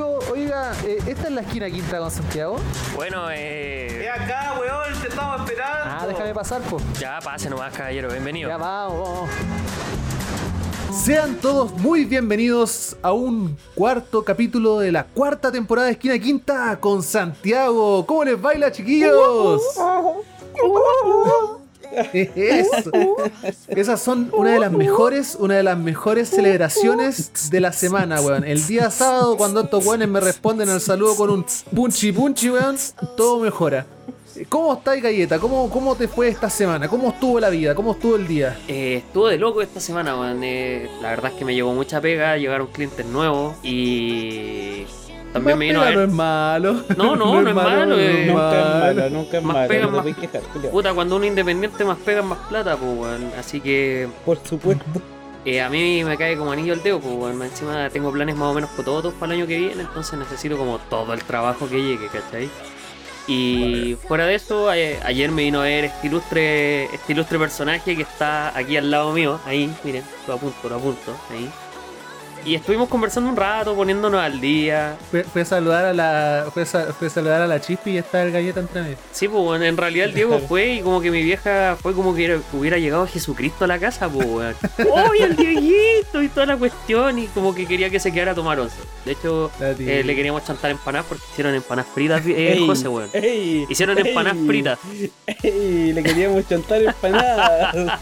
Oiga, eh, ¿esta es la esquina quinta con Santiago? Bueno, eh. Es acá, weón, te estamos esperando. Ah, déjame pasar, pues. Ya pase nomás, caballero, bienvenido. Ya vamos, vamos. Sean todos muy bienvenidos a un cuarto capítulo de la cuarta temporada de Esquina Quinta con Santiago. ¿Cómo les baila, chiquillos? Esas son una de las mejores, una de las mejores celebraciones de la semana, weón. El día sábado, cuando estos weones me responden al saludo con un punchi punchi, weón, todo mejora. ¿Cómo estás, Galleta? ¿Cómo, ¿Cómo te fue esta semana? ¿Cómo estuvo la vida? ¿Cómo estuvo el día? Eh, estuvo de loco esta semana, man. Eh, la verdad es que me llegó mucha pega, llegaron clientes nuevos y también Más me vino a pega ver. No es malo. No, no, no es malo, eh. Nunca es malo, nunca es Más malo. pega, no te más- quejar. Puta, cuando uno independiente más pega, más plata, pues, weón. Así que Por supuesto. eh, a mí me cae como anillo al dedo, pues, weón. Encima tengo planes más o menos cototos para el año que viene, entonces necesito como todo el trabajo que llegue, ¿cachai? Y fuera de eso, eh, ayer me vino a ver este ilustre, este ilustre personaje que está aquí al lado mío, ahí, miren, lo apunto, lo apunto, ahí. Y estuvimos conversando un rato, poniéndonos al día. Fue, saludar a la. Fue fue saludar a la chispi y está el galleta entre medio. Sí, pues bueno, en realidad el Diego fue y como que mi vieja fue como que era- hubiera llegado Jesucristo a la casa, pues weón. ¡Oye, el Dieguito! Y toda la cuestión, y como que quería que se quedara a tomar once. De hecho, eh, le queríamos chantar empanadas porque hicieron empanadas fritas, eh, Ey, José, weón. ey, Hicieron empanadas fritas. ey, le queríamos chantar empanadas.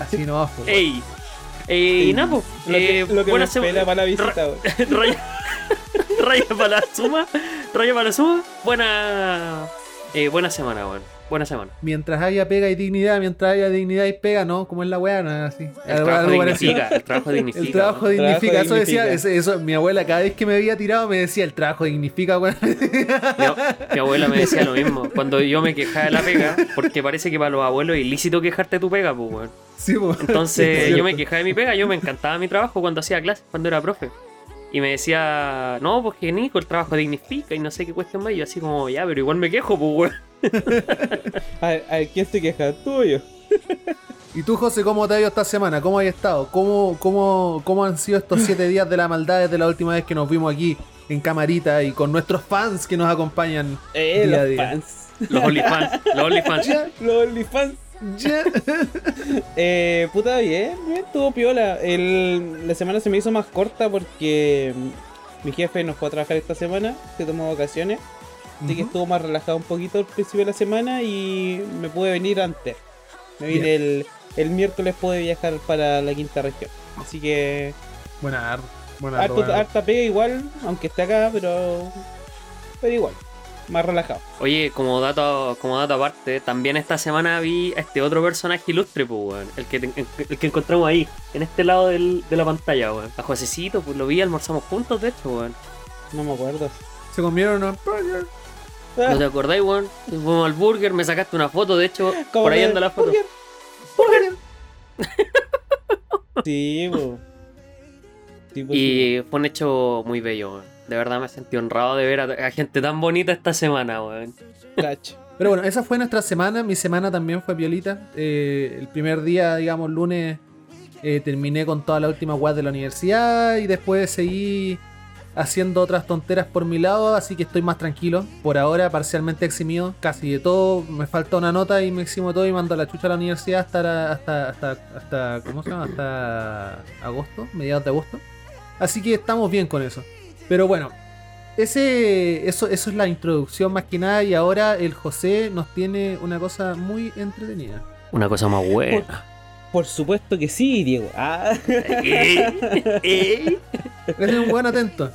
Así no va, pues. ¡Ey! Eh, y nada, pues. Lo que, eh, lo que me buena espera sema- para la visita, weón. raya, raya para la suma. Raya para la suma. Buena. eh, buena semana, weón. Buena semana. Mientras haya pega y dignidad, mientras haya dignidad y pega, ¿no? Como es la weá, no es así. El trabajo dignifica. El trabajo dignifica. El trabajo dignifica, eso decía, dignifica. eso, eso- mi abuela cada vez que me había tirado me decía, el trabajo dignifica, weón. Mi, mi abuela me decía lo mismo. Cuando yo me quejaba de la pega, porque parece que para los abuelos es ilícito quejarte de tu pega, pues, weón. Sí, pues. Entonces Sí, yo me quejaba de mi pega, yo me encantaba mi trabajo cuando hacía clases, cuando era profe. Y me decía, no, pues que Nico, el trabajo dignifica y no sé qué cuestión más. Y yo así como, ya, pero igual me quejo, pues, weón. A ver, a ver, ¿quién se queja? ¿Tú o yo? ¿Y tú, José, cómo te ha ido esta semana? ¿Cómo has estado? ¿Cómo, cómo, ¿Cómo han sido estos siete días de la maldad desde la última vez que nos vimos aquí en camarita y con nuestros fans que nos acompañan Eh, día a los día? fans. Los OnlyFans, los OnlyFans. Ya, Los OnlyFans. ya. Eh, puta, bien, bien, estuvo piola. El, la semana se me hizo más corta porque mi jefe no fue a trabajar esta semana, se tomó vacaciones. Así que estuvo más relajado un poquito al principio de la semana y me pude venir antes. Me vine el, el miércoles, pude viajar para la quinta región. Así que Buena ar- buena harto- buena ar- harta pega igual, aunque esté acá, pero, pero igual, más relajado. Oye, como dato, como dato aparte, también esta semana vi a este otro personaje ilustre, pues, weón. El que, el que encontramos ahí, en este lado del- de la pantalla, weón. A Josecito, pues lo vi, almorzamos juntos, de hecho, weón. No me acuerdo. Se comieron unos burgers. Ah, ¿No te acordáis, weón? Fuimos al burger, me sacaste una foto, de hecho, por ahí anda la foto. Burger. Sí, po. Sí, po, sí, Y fue un hecho muy bello, weón. De verdad me sentí honrado de ver a, a gente tan bonita esta semana, weón. Cacho. Pero bueno, esa fue nuestra semana. Mi semana también fue violita. Eh, el primer día, digamos, lunes, eh, terminé con toda la última web de la universidad y después seguí haciendo otras tonteras por mi lado, así que estoy más tranquilo. Por ahora, parcialmente eximido, casi de todo. Me falta una nota y me eximo todo y mando la chucha a la universidad hasta, la- hasta, hasta, hasta, ¿cómo se llama? Hasta agosto, mediados de agosto. Así que estamos bien con eso. Pero bueno, ese, eso, eso es la introducción más que nada y ahora el José nos tiene una cosa muy entretenida. Una cosa más buena. Por supuesto que sí, Diego. Ah, Eh, eh. Eres un buen atento.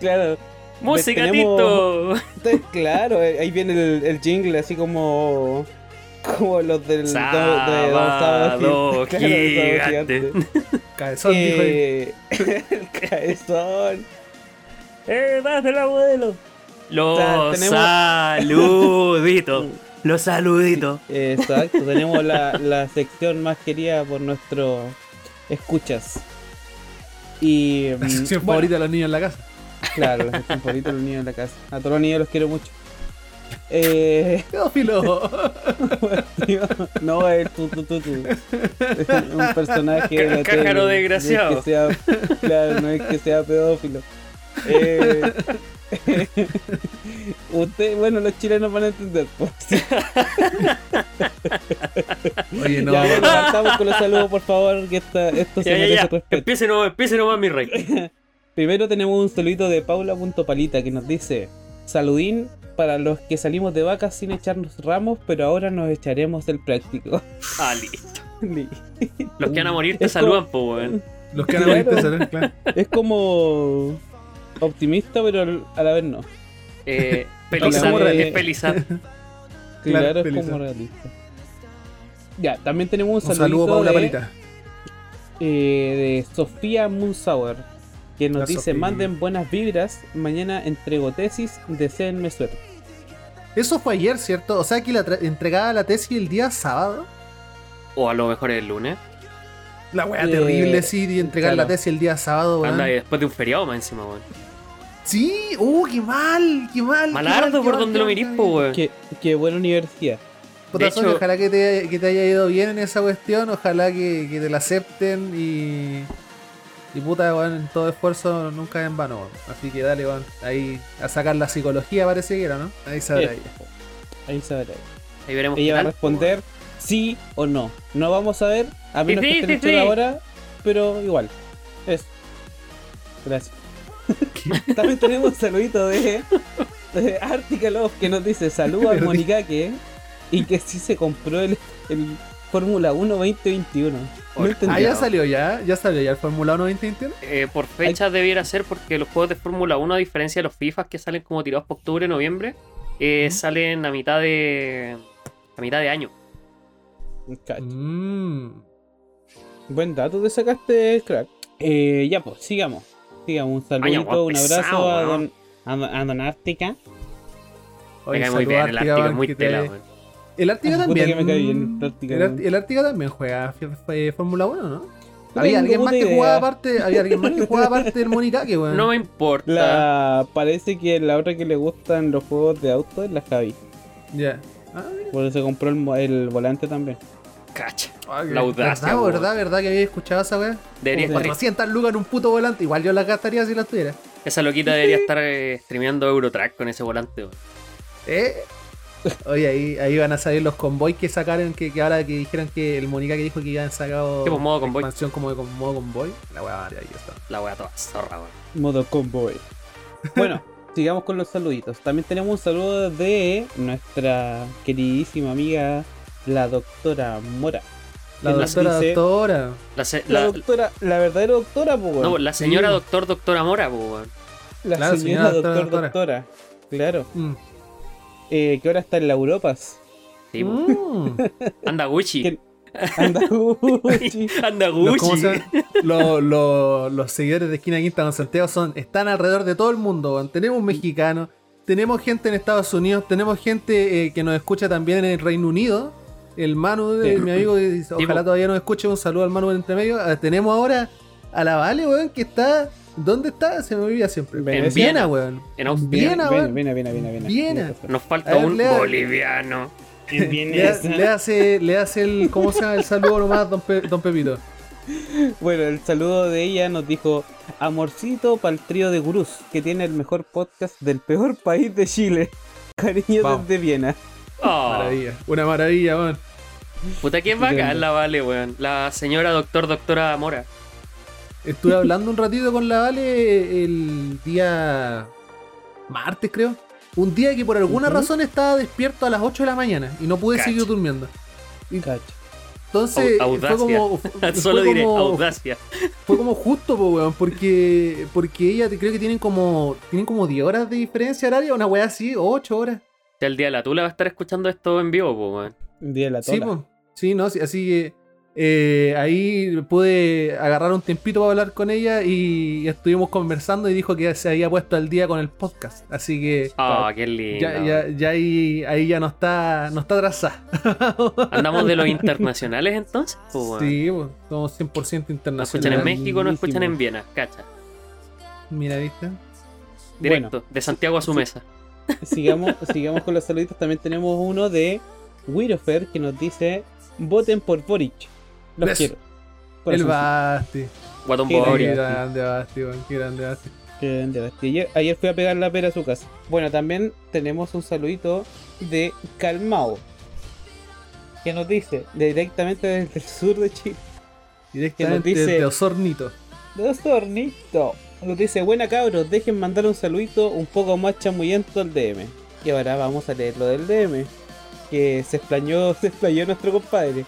claro. Música, Tenemos- Tito. Entonces, claro, eh, ahí viene el, el jingle así como. Como los del. de- de- de Don Sábado Gi- claro, Sábado gigante. Cabezón, dijo ahí. Eh, el cabezón. ¡Eh, das el abuelo! Los sea, tenemos- saluditos. Los saluditos. Exacto, tenemos la, la sección más querida por nuestros escuchas. Y. La mm, sección bueno, favorita de los niños en la casa. Claro, la sección favorita de los niños en la casa. A todos los niños los quiero mucho. Eh, no, es tu, tu, tu, tu. Un personaje de la Cájaro tele, desgraciado. No es que sea, claro, no es que sea pedófilo. Eh, usted, bueno, los chilenos van a entender. pues. Oye, no. ya, partamos con los saludos, por favor, que esta, esto se Ya, ya, merece ya. respeto. Empiece nomás, empiece nomás, mi rey. Primero tenemos un saludito de Paula.palita que nos dice: Saludín para los que salimos de vacas sin echarnos ramos, pero ahora nos echaremos del práctico. Ah, listo. Los que van a morir te Es saludan, po, weón. Los que han Claro. claro. claro. Es como optimista, pero a la vez no. Eh, Pelizar, eh, es Pelizar. Claro, Claro, es como realista. Ya, también tenemos un, Un saludo, Paula de, Palita. eh, de Sofía Moonsauer, que nos La dice: Sofía. manden buenas vibras, mañana entrego tesis, deseenme suerte. Eso fue ayer, ¿cierto? O sea que la entregaba la tesis el día sábado. O a lo mejor el lunes. La weá Eh, terrible, sí, de entregar la tesis el día sábado, weón. Anda, y después de un feriado más encima, weón. Sí, uh, qué mal, qué mal. qué Malardo mal, por mal, donde qué lo mal, mirís, po, mal. weón. Qué, qué buena universidad. Sonia, hecho- ojalá que te, que te haya ido bien en esa cuestión, ojalá que, que te la acepten y. Y puta, weón, en todo esfuerzo nunca es en vano, weón. Así que dale, weón, ahí a sacar la psicología parece que era, ¿no? Ahí sabrá ella. Ahí sabrá. Ahí veremos. Ella va a responder sí o no. No vamos a ver, a menos sí, que sí, estén sí. ahora, pero igual. Eso. Gracias. También tenemos un saludito de, de Love que nos dice salud a. Monicaque y que sí se compró el, el Fórmula 1 2021. No Por- entendí. Ah, ya salió ya, ya salió ya el Fórmula 1 2021. Eh, por fecha debiera ser porque los juegos de Fórmula 1, a diferencia de los FIFA que salen como tirados por octubre, noviembre, eh, salen a mitad de. a mitad de año. Mmm. Buen dato te sacaste, crack. Eh, ya pues, sigamos. Un saludito, un pesado, abrazo a don, a, don- a don Ártica. Me cae muy bien el Ártica, es muy tela, weón. El Ártica también. que me cae bien el Ártica, también juega f- Fórmula 1, ¿no? Había alguien más que jugaba aparte, había alguien más que jugaba aparte del Monicaque, weón. No me importa. La, parece que la otra que le gustan los juegos de auto es la Javi. Ya. Ah, mira. Por eso compró el, mo- el volante también. Cacha. La audacia, ¿Verdad, verdad, verdad que había escuchado esa weá? Debería Como estar- 400 lucas en un puto volante. Igual yo la gastaría si la tuviera. esa loquita debería estar eh, streameando Eurotrack con ese volante, weón. ¿Eh? Oye, ahí, ahí van a salir los convoys que sacaron, que, que ahora que dijeron que el Monica que dijo que iban sacado Sí, pues, modo convoy. expansión como de con- modo convoy. La weá maravillosa. La wea toda zorra, weón. Modo convoy. Bueno, sigamos con los saluditos. También tenemos un saludo de nuestra queridísima amiga, la doctora Mora. La doctora, dice- doctora. La, se- La, la- doctora, la verdadera doctora, pues, no, la señora Sí. doctor, doctora Mora, pues. La Claro, señora, señora doctor, doctora, doctora. Claro. Mm. Eh, que ahora está en la Europas. Sí. Mm. Anda Gucci. Que- Anda, Gucci. Anda Los, ¿cómo Gucci. Los- los- los seguidores de Esquina Quinta con Santiago son, están alrededor de todo el mundo. Tenemos mexicanos, tenemos gente en Estados Unidos, tenemos gente eh, que nos escucha también en el Reino Unido. El Manu, de, Sí. mi amigo, que dice, ojalá todavía nos escuche. Un saludo al Manu en entre medio. Ah, tenemos ahora a la Vale, weón, que está. ¿Dónde está? Se me olvida siempre. En Viena, weón. En Austria. Viena, Viena, weón. Viena, Viena, Viena, Viena. Viena. Nos falta ver, un lea- boliviano. Le, le hace, le hace el. ¿Cómo se llama el saludo nomás, don, Pe- don Pepito? Bueno, el saludo de ella nos dijo Amorcito para el trío de gurús, que tiene el mejor podcast del peor país de Chile. Cariño Vamos. desde Viena. Oh, Maravilla. Una maravilla, weón. puta, que bacán la vale, weón. La señora doctor, doctora Mora. Estuve hablando un ratito con la Vale el día martes, creo. Un día que por alguna razón estaba despierto a las 8 de la mañana y no pude Cacha. seguir durmiendo. Cacho. Entonces, fue como, fue Solo diré como- audacia. fue como justo, po, weón, porque, porque ella creo que tienen como, tienen como 10 horas de diferencia horaria, una weá así, o 8 horas. Ya el día de la tula va a estar escuchando esto en vivo, pues, weón. Un día de la Sí, tola. po. sí, no, sí, así que eh, ahí pude agarrar un tiempito para hablar con ella y estuvimos conversando y dijo que se había puesto al día con el podcast. Así que Ah, qué lindo. ya, ya, ya ahí, ahí ya no está, no está atrasada. Andamos de los internacionales entonces, pues. Sí, po, somos 100% Nos escuchan en internacionales. México, nos escuchan en Viena, cacha. Mira, ¿viste? Directo, de Santiago a su Sí. mesa. Sigamos, sigamos con los saluditos. También tenemos uno de Wirofer que nos dice: Voten por Boric. Los quiero. El Corazoncito. Basti. Guatón Qué Qué Bori. grande. Basti. Qué grande Basti. Qué grande, Basti. Ayer, ayer fui a pegar la pera a su casa. Bueno, también tenemos un saludito de Calmao. Que nos dice directamente desde el sur de Chile. Directamente dice- de Osornito. De Osornito. Nos dice, buena cabros, dejen mandar un saludito un poco más chamuyento al DM. Y ahora vamos a leer lo del DM. Que se explañó, se explayó nuestro compadre.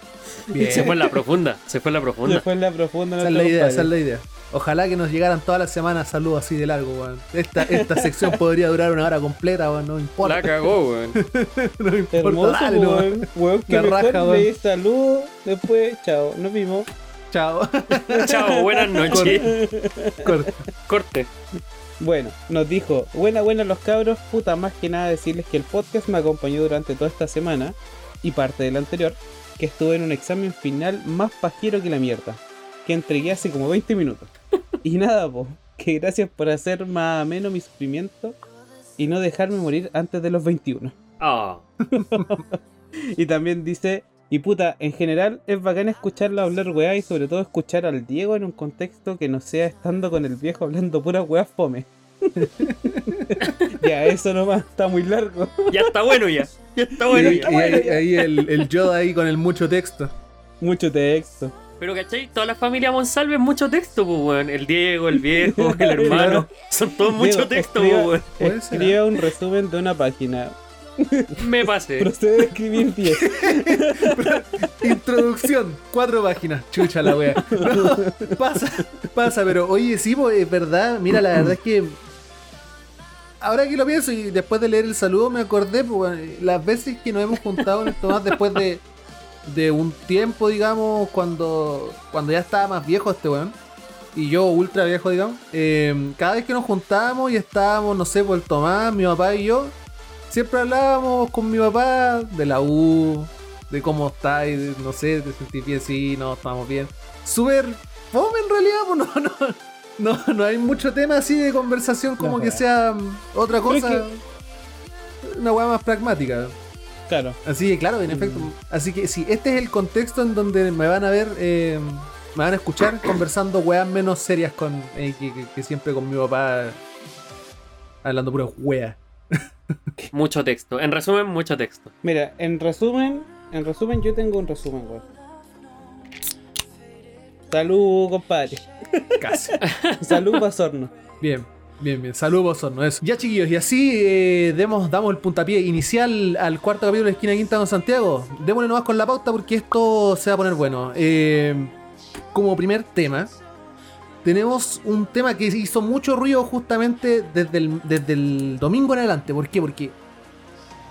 Bien. Se fue en la profunda. Se fue en la profunda. Después en la profunda Esa es la idea, esa es la idea. Ojalá que nos llegaran todas las semanas saludos así de largo, weón. Esta, esta sección podría durar una hora completa, weón. No importa. La cagó, weón. no importa, Hermoso, dale, weón. Weón, que raja, weón. le saludo. Después, chao, nos vimos. Chao. Chao, buenas noches. Corte. Bueno, nos dijo, buena, buena los cabros, puta, más que nada decirles que el podcast me acompañó durante toda esta semana y parte del anterior, que estuve en un examen final más pajero que la mierda, que entregué hace como 20 minutos. Y nada, po, que gracias por hacer más ameno mi sufrimiento y no dejarme morir antes de los 21. Ah. Y también dice, y puta, en general es bacán escucharlo hablar weá y sobre todo escuchar al Diego en un contexto que no sea estando con el viejo hablando pura weá fome. ya, eso nomás, está muy largo. Ya está bueno ya. Ya está Y, bueno y ya. ahí, ahí el, el Yoda ahí con el mucho texto. Mucho texto. Pero ¿cachai? Toda la familia Monsalve es mucho texto, pues, weón. El Diego, el viejo, el hermano. Son todos mucho Diego, texto, pues, weón. Ser, Escriba un resumen de una página. Me pasé. Procede a escribir 10. Introducción, cuatro páginas. Chucha la wea. No, pasa, pasa, pero oye, sí, pues, es verdad. Mira, la verdad es que. Ahora que lo pienso y después de leer el saludo me acordé, pues, las veces que nos hemos juntado en esto más después de, de un tiempo, digamos, cuando, cuando ya estaba más viejo este weón. Y yo ultra viejo, digamos. eh, cada vez que nos juntábamos y estábamos, no sé, por el Tomás, mi papá y yo, siempre hablábamos con mi papá de la U, de cómo está y de- no sé, te sentís bien, sí, no, estamos bien. Súper fome en realidad, pues no, no, no, no hay mucho tema así de conversación como No, que sea mm, otra es cosa, una weá más pragmática. Claro. Así que claro, en efecto. Así que sí, este es el contexto en donde me van a ver, eh, me van a escuchar conversando weas menos serias con eh, que, que- que siempre con mi papá hablando pura wea. Mucho texto. En resumen, mucho texto. Mira, en resumen, en resumen yo tengo un resumen, weón. Salud, compadre. Casi. Salud, Basorno. Bien, bien, bien. Saludos, Osorno, eso. Ya, chiquillos, y así eh, demos, damos el puntapié inicial al cuarto capítulo de Esquina Quinta con Santiago. Démosle nomás con la pauta porque esto se va a poner bueno. Eh, como primer tema, tenemos un tema que hizo mucho ruido justamente desde el, desde el domingo en adelante. ¿Por qué? Porque,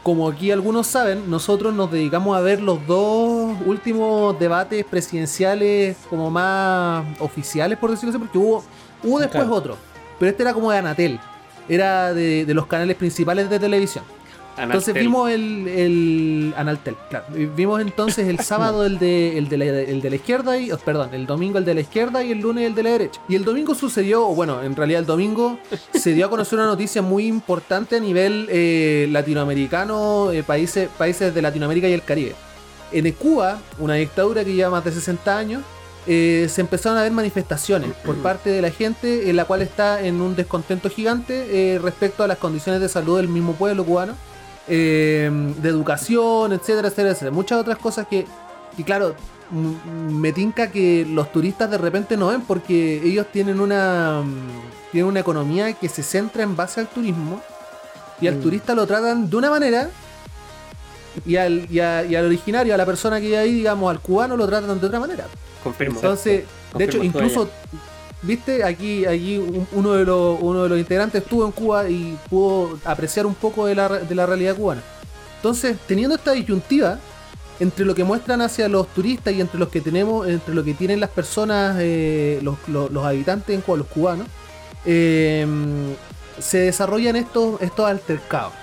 como aquí algunos saben, nosotros nos dedicamos a ver los dos últimos debates presidenciales como más oficiales, por decirlo así, porque hubo, hubo después otro. Pero este era como de Anatel. Era de, de los canales principales de televisión. Entonces vimos el, el Analtel, claro. Vimos entonces el sábado el de, el de, la, el de la izquierda y, oh, perdón, el domingo el de la izquierda y el lunes el de la derecha. Y el domingo sucedió, o bueno, en realidad el domingo se dio a conocer una noticia muy importante a nivel eh, latinoamericano, eh, países, países de Latinoamérica y el Caribe. En Cuba, una dictadura que lleva más de 60 años, eh, se empezaron a ver manifestaciones por parte de la gente, en la cual está en un descontento gigante eh, respecto a las condiciones de salud del mismo pueblo cubano, eh, de educación, etcétera, etcétera, etcétera. Muchas otras cosas que, que claro, me tinca que los turistas de repente no ven porque ellos tienen una, mm, tienen una economía que se centra en base al turismo y al Mm. turista lo tratan de una manera y al, y, a- y al originario, a la persona que hay ahí, digamos, al cubano lo tratan de otra manera. Confirmo. Entonces, de hecho, incluso, viste, aquí, aquí un- uno, de los, uno de los integrantes estuvo en Cuba y pudo apreciar un poco de la, de la realidad cubana. Entonces, teniendo esta disyuntiva entre lo que muestran hacia los turistas y entre los que tenemos, entre lo que tienen las personas, eh, los habitantes en Cuba, los cubanos, eh, se desarrollan estos, estos altercados.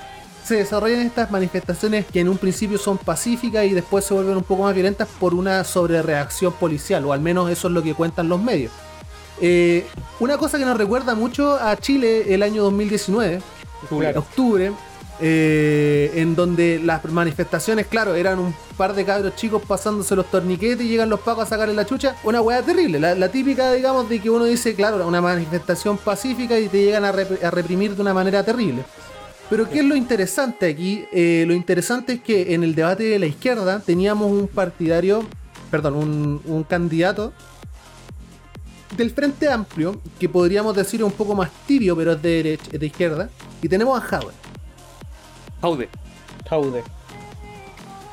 Se desarrollan estas manifestaciones que en un principio son pacíficas y después se vuelven un poco más violentas por una sobrereacción policial, o al menos eso es lo que cuentan los medios. Eh, una cosa que nos recuerda mucho a Chile el año 2019, Claro. octubre, eh, en donde las manifestaciones, claro, eran un par de cabros chicos pasándose los torniquetes y llegan los pacos a sacarle la chucha. Una weá terrible, la, la típica, digamos, de que uno dice, claro, una manifestación pacífica y te llegan a, rep- a reprimir de una manera terrible. Pero ¿qué es lo interesante aquí? Eh, lo interesante es que en el debate de la izquierda teníamos un partidario, perdón, un, un candidato del Frente Amplio, que podríamos decir es un poco más tibio, pero es de, derecha, es de izquierda, y tenemos a Howard. Jaude. Jaude.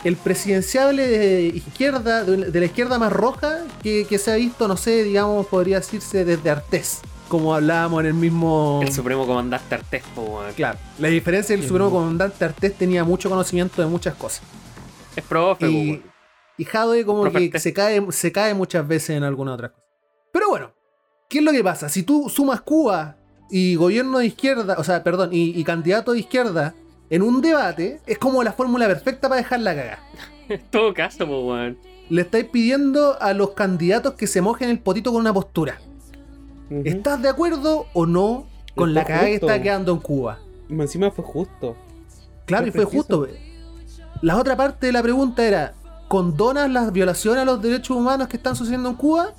el presidenciable de izquierda, de la izquierda más roja que, que se ha visto, no sé, digamos, podría decirse desde Artés, como hablábamos en el mismo... El supremo comandante Artés. Claro, la diferencia es que el supremo comandante Artés tenía mucho conocimiento de muchas cosas. Es profe, Y, y Jadwe como Profe que Artés. se cae, se cae muchas veces en alguna otra cosa. Pero bueno, ¿qué es lo que pasa? Si tú sumas Cuba y gobierno de izquierda, o sea, perdón, y, y candidato de izquierda en un debate, es como la fórmula perfecta para dejarla cagar. En todo caso, po, weón. le estáis pidiendo a los candidatos que se mojen el potito con una postura. ¿Estás de acuerdo o no con la cagada que está quedando en Cuba? Y Encima fue justo. Claro, y Fue fue justo. La otra parte de la pregunta era, ¿condonas las violaciones a los derechos humanos que están sucediendo en Cuba?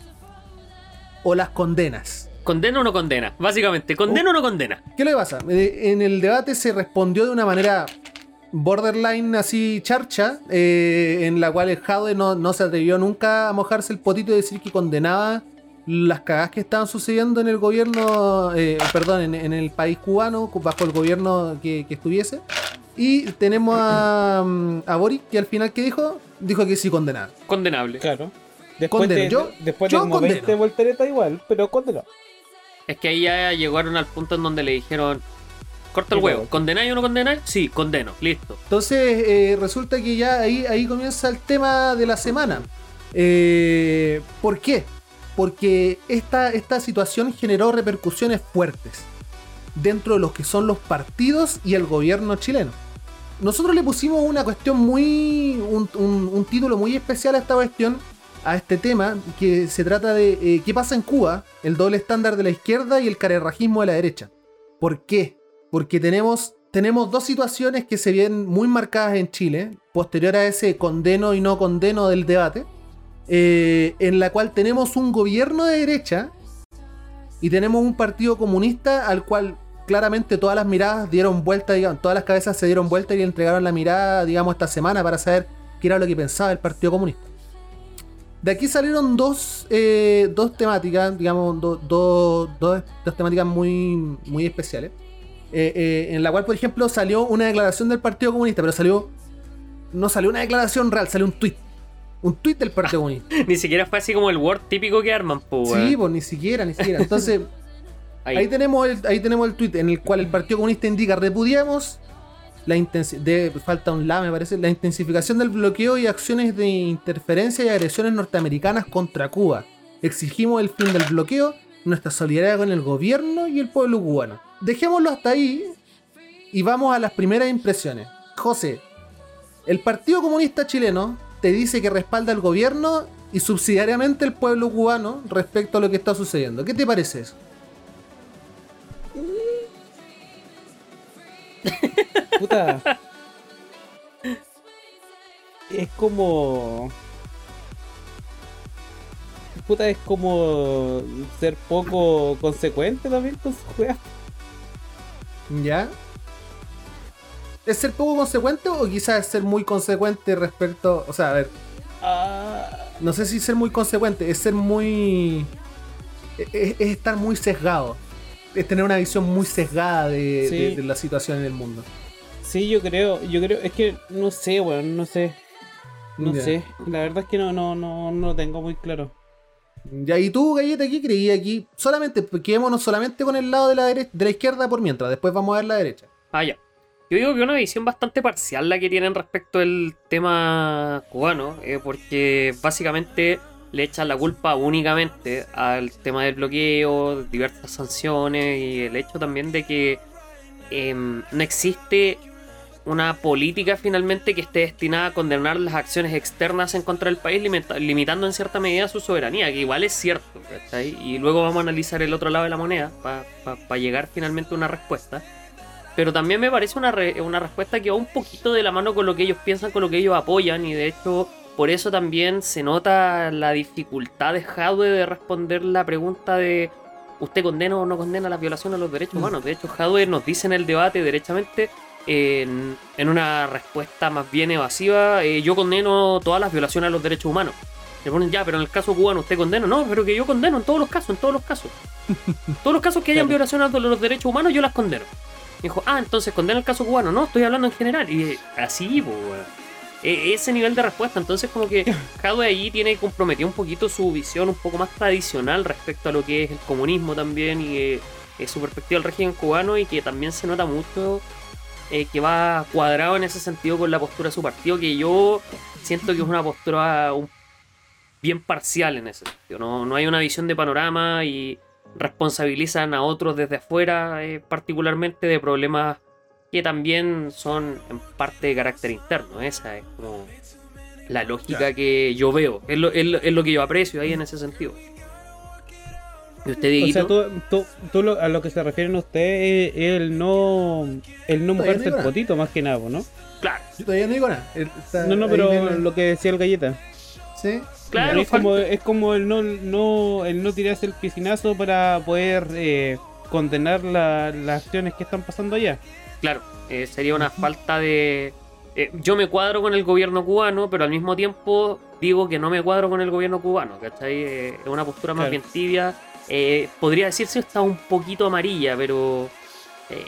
¿O las condenas? ¿Condena o no condena? Básicamente, ¿condena o no condena? ¿Qué le pasa? Eh, En el debate se respondió de una manera borderline así charcha, eh, en la cual el Jade no, no se atrevió nunca a mojarse el potito y decir que condenaba las cagadas que estaban sucediendo en el gobierno, eh, perdón, en, en el país cubano, bajo el gobierno que, que estuviese. Y tenemos a, mm, a Boric, que al final, ¿qué dijo? Dijo que sí condenaba. Condenable. Claro. Después Condeno. de, Yo- después yo de como condeno. 20 volteretas igual, pero condenó. Es que ahí ya llegaron al punto en donde le dijeron, corta el huevo, huevo. ¿condenáis o no condenáis? Sí, condeno, listo. Entonces, eh, resulta que ya ahí, ahí comienza el tema de la semana. Eh, ¿Por qué? Porque esta, esta situación generó repercusiones fuertes dentro de los que son los partidos y el gobierno chileno. Nosotros le pusimos una cuestión muy. un, un- un título muy especial a esta cuestión, a este tema, que se trata de eh, qué pasa en Cuba, el doble estándar de la izquierda y el carerrajismo de la derecha. ¿Por qué? Porque tenemos, tenemos dos situaciones que se ven muy marcadas en Chile, posterior a ese condeno y no condeno del debate, eh, en la cual tenemos un gobierno de derecha y tenemos un partido comunista al cual claramente todas las miradas dieron vuelta, digamos, todas las cabezas se dieron vuelta y le entregaron la mirada, digamos, esta semana para saber qué era lo que pensaba el Partido Comunista. De aquí salieron dos, eh, dos temáticas, digamos, do- do- dos, dos temáticas muy, muy especiales. Eh, eh, en la cual, por ejemplo, salió una declaración del Partido Comunista, pero salió. No salió una declaración real, salió un tweet. Un tweet del Partido Comunista. Ni siquiera fue así como el Word típico que arman, weón. Sí, pues ni siquiera, ni siquiera. Entonces, Ahí. ahí tenemos el, ahí tenemos el tweet en el cual el Partido Comunista indica repudiamos la falta un la me parece, la intensificación del bloqueo y acciones de interferencia y agresiones norteamericanas contra Cuba. Exigimos el fin del bloqueo, nuestra solidaridad con el gobierno y el pueblo cubano. Dejémoslo hasta ahí y vamos a las primeras impresiones. José, el Partido Comunista Chileno te dice que respalda al gobierno y subsidiariamente el pueblo cubano respecto a lo que está sucediendo. ¿Qué te parece eso? Puta. es como. Puta, es como ser poco consecuente también con su juega. ¿Ya? ¿Es ser poco consecuente o quizás es ser muy consecuente respecto... O sea, a ver, Ah, no sé si ser muy consecuente, es ser muy... Es, es estar muy sesgado. Es tener una visión muy sesgada de, Sí. de- de la situación en el mundo. sí, yo creo, yo creo, es que no sé, weón, no sé. No sé, la verdad es que no, no, no, no lo tengo muy claro. Ya, y tú, Galleta, aquí creí aquí. Solamente, quedémonos solamente con el lado de la, dere- de la izquierda por mientras, después vamos a ver la derecha. Ah, ya. Yo digo que una visión bastante parcial la que tienen respecto al tema cubano, eh, porque básicamente le echan la culpa únicamente al tema del bloqueo, diversas sanciones y el hecho también de que em, no existe una política finalmente que esté destinada a condenar las acciones externas en contra del país, limita- limitando en cierta medida su soberanía, que igual es cierto. Y luego vamos a analizar el otro lado de la moneda para llegar finalmente a una respuesta. pero también me parece una, re- una respuesta que va un poquito de la mano con lo que ellos piensan, con lo que ellos apoyan, y de hecho por eso también se nota la dificultad de Jadwe de responder la pregunta de ¿usted condena o no condena la violación a los derechos Mm. humanos? De hecho, Jadwe nos dice en el debate derechamente, en, en una respuesta más bien evasiva, eh, yo condeno todas las violaciones a los derechos humanos. Le ponen ya, pero en el caso cubano usted condena. No, pero que yo condeno en todos los casos, en todos los casos. todos los casos que hayan Claro. violaciones a los derechos humanos, yo las condeno. Dijo, ah, entonces condena el caso cubano. No, estoy hablando en general. Y así. E- ese nivel de respuesta. Entonces, como que Jadwe ahí tiene comprometido un poquito su visión un poco más tradicional respecto a lo que es el comunismo también y eh, eh, su perspectiva del régimen cubano y que también se nota mucho eh, que va cuadrado en ese sentido con la postura de su partido, que yo siento que es una postura un- bien parcial en ese sentido. No, no hay una visión de panorama y responsabilizan a otros desde afuera, eh, particularmente de problemas que también son en parte de carácter interno. Esa es como la lógica que yo veo, es lo, es lo- es lo que yo aprecio ahí en ese sentido. ¿Y usted, O sea, tú, tú- tú lo- a lo que se refieren ustedes es el no, el no digo el potito, más que nada, ¿no? Claro, Yo todavía no digo nada. Está No, no, pero viene- lo que decía el galleta. Sí. claro, es, como, es como el no, no, el no tirarse el piscinazo para poder eh, condenar la- las acciones que están pasando allá. Claro, eh, sería una falta de... eh, yo me cuadro con el gobierno cubano, pero al mismo tiempo digo que no me cuadro con el gobierno cubano, ¿cachai? Eh, es una postura más Claro. bien tibia. Eh, podría decirse está un poquito amarilla, pero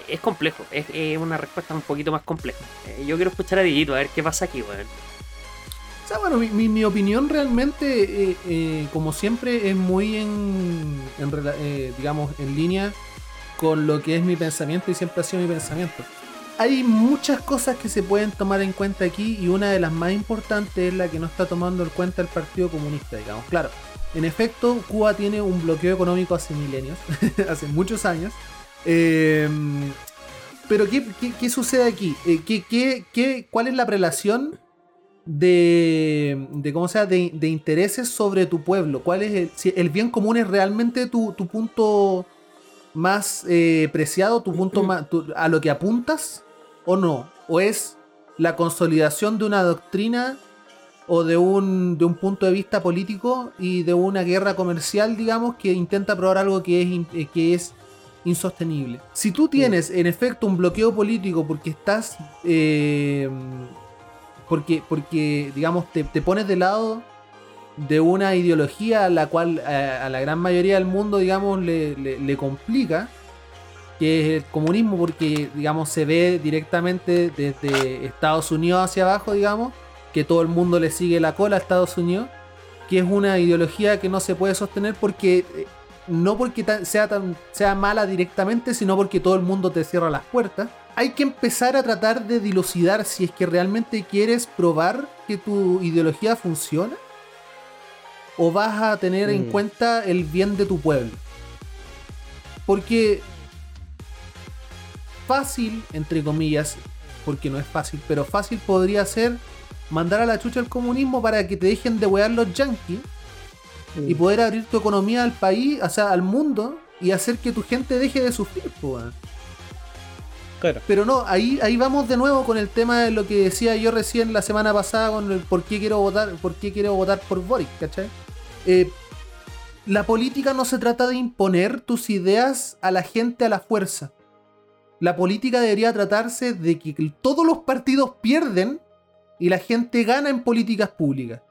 es complejo. Es una respuesta un poquito más compleja. Yo quiero escuchar a Dieguito, a ver qué pasa aquí, weón. O sea, bueno, mi, mi- mi opinión realmente, como siempre, es muy en, en digamos, en línea con lo que es mi pensamiento y siempre ha sido mi pensamiento. Hay muchas cosas que se pueden tomar en cuenta aquí y una de las más importantes es la que no está tomando en cuenta el Partido Comunista, digamos. Claro, en efecto, Cuba tiene un bloqueo económico hace milenios, hace muchos años. Eh, pero ¿qué, qué- qué sucede aquí? Eh, ¿qué, qué- cuál es la prelación de, de cómo sea de, de intereses sobre tu pueblo? ¿Cuál es el, si el bien común es realmente tu, tu punto más eh, preciado, tu punto a lo que apuntas o no? ¿O es la consolidación de una doctrina o de un, de un punto de vista político y de una guerra comercial, digamos, que intenta probar algo que es, eh, que es insostenible? Si tú tienes en efecto un bloqueo político porque estás... eh, porque, porque digamos, te, te pones de lado de una ideología a la cual a, a la gran mayoría del mundo, digamos, le, le- complica, que es el comunismo, porque, digamos, se ve directamente desde Estados Unidos hacia abajo, digamos, que todo el mundo le sigue la cola a Estados Unidos, que es una ideología que no se puede sostener porque, eh, no porque sea, tan, sea mala directamente, sino porque todo el mundo te cierra las puertas. Hay que empezar a tratar de dilucidar si es que realmente quieres probar que tu ideología funciona o vas a tener en Mm. cuenta el bien de tu pueblo. Porque fácil, entre comillas, porque no es fácil, pero fácil podría ser mandar a la chucha el comunismo para que te dejen de wear los yankees y poder abrir tu economía al país, o sea, al mundo y hacer que tu gente deje de sufrir, po. Claro. Pero no, ahí, ahí vamos de nuevo con el tema de lo que decía yo recién la semana pasada con el por qué quiero votar, por qué quiero votar por Boric, ¿cachai? Eh, la política no se trata de imponer tus ideas a la gente a la fuerza. La política debería tratarse de que todos los partidos pierden y la gente gana en políticas públicas.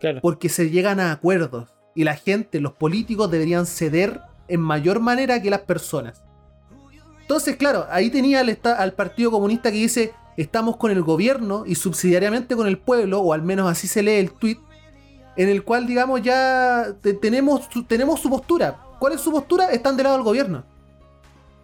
Claro. Porque se llegan a acuerdos. Y la gente, los políticos deberían ceder en mayor manera que las personas. Entonces, claro, ahí tenía al, al Partido Comunista que dice, estamos con el gobierno y subsidiariamente con el pueblo, o al menos así se lee el tweet, en el cual, digamos, ya te- tenemos, su, tenemos su postura. ¿Cuál es su postura? Están del lado del gobierno.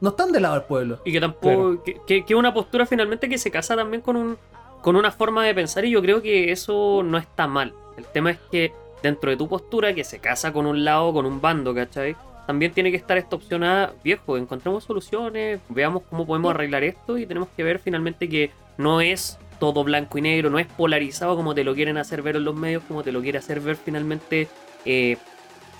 No están del lado del pueblo. Y que tampoco. Que, que, que una postura finalmente que se casa también con un con una forma de pensar, y yo creo que eso no está mal. El tema es que dentro de tu postura, que se casa con un lado, con un bando, ¿cachai? También tiene que estar esta opción a, viejo, encontremos soluciones, veamos cómo podemos arreglar esto y tenemos que ver finalmente que no es todo blanco y negro, no es polarizado como te lo quieren hacer ver en los medios, como te lo quiere hacer ver finalmente eh,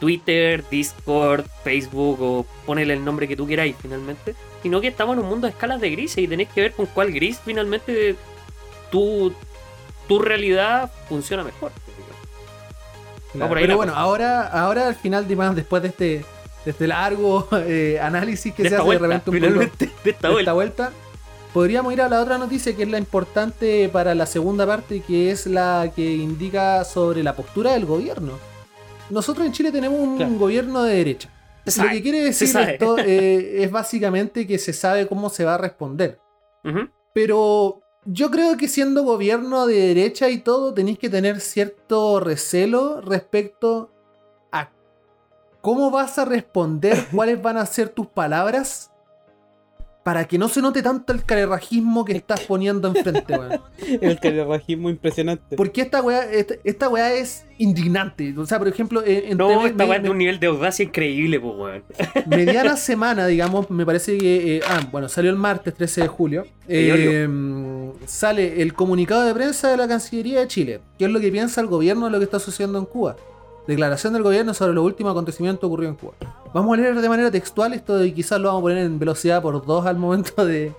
Twitter, Discord, Facebook o ponele el nombre que tú queráis finalmente. sino que estamos en un mundo de escalas de grises y tenés que ver con cuál gris finalmente tu, tu realidad funciona mejor. Claro, por ahí pero bueno, cosa. ahora, ahora al final, digamos, después de este, de este largo eh, análisis que de se hace de vuelta, repente un poco- de esta de vuelta. esta vuelta, podríamos ir a la otra noticia que es la importante para la segunda parte, que es la que indica sobre la postura del gobierno. Nosotros en Chile tenemos un Claro. gobierno de derecha. Lo que quiere decir esto eh, es básicamente que se sabe cómo se va a responder. Pero yo creo que siendo gobierno de derecha y todo, tenéis que tener cierto recelo respecto a cómo vas a responder, cuáles van a ser tus palabras, para que no se note tanto el carerrajismo que estás poniendo enfrente, weón. El carerrajismo impresionante. Porque esta weá, esta, esta weá es indignante. O sea, por ejemplo, en, en No, temas esta weá es de un nivel de audacia increíble, pues, weón. mediana semana, digamos, me parece que. eh, ah, bueno, salió el martes 13 de julio. eh, sale el comunicado de prensa de la Cancillería de Chile. ¿Qué es lo que piensa el gobierno de lo que está sucediendo en Cuba? Declaración del gobierno sobre los últimos acontecimientos ocurridos en Cuba. Vamos a leer de manera textual esto y quizás lo vamos a poner en velocidad por dos al momento de.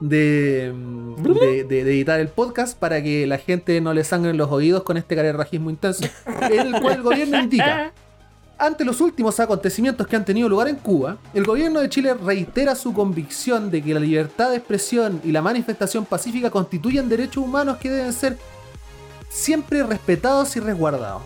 De, de, de- de editar el podcast para que la gente no le sangren los oídos con este carerrajismo intenso, en el cual el gobierno indica ante los últimos acontecimientos que han tenido lugar en Cuba, el gobierno de Chile reitera su convicción de que la libertad de expresión y la manifestación pacífica constituyen derechos humanos que deben ser siempre respetados y resguardados.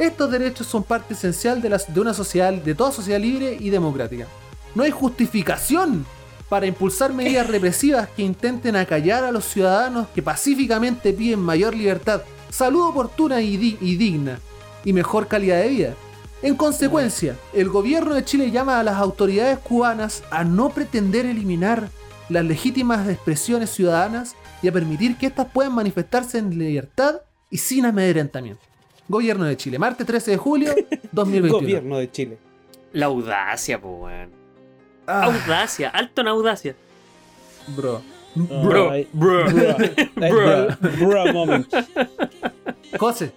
Estos derechos son parte esencial de, las- de una sociedad, de toda sociedad libre y democrática. No hay justificación para impulsar medidas represivas que intenten acallar a los ciudadanos que pacíficamente piden mayor libertad, salud oportuna y, di- y digna, y mejor calidad de vida. En consecuencia, el gobierno de Chile llama a las autoridades cubanas a no pretender eliminar las legítimas expresiones ciudadanas y a permitir que éstas puedan manifestarse en libertad y sin amedrentamiento. Gobierno de Chile, martes 13 de julio 2021. Gobierno de Chile. La audacia, pues, weón. Ah, Audacia, alto en audacia. bro. Bro, Ay, bro. Bro. Bro. bro. Bro moment. José,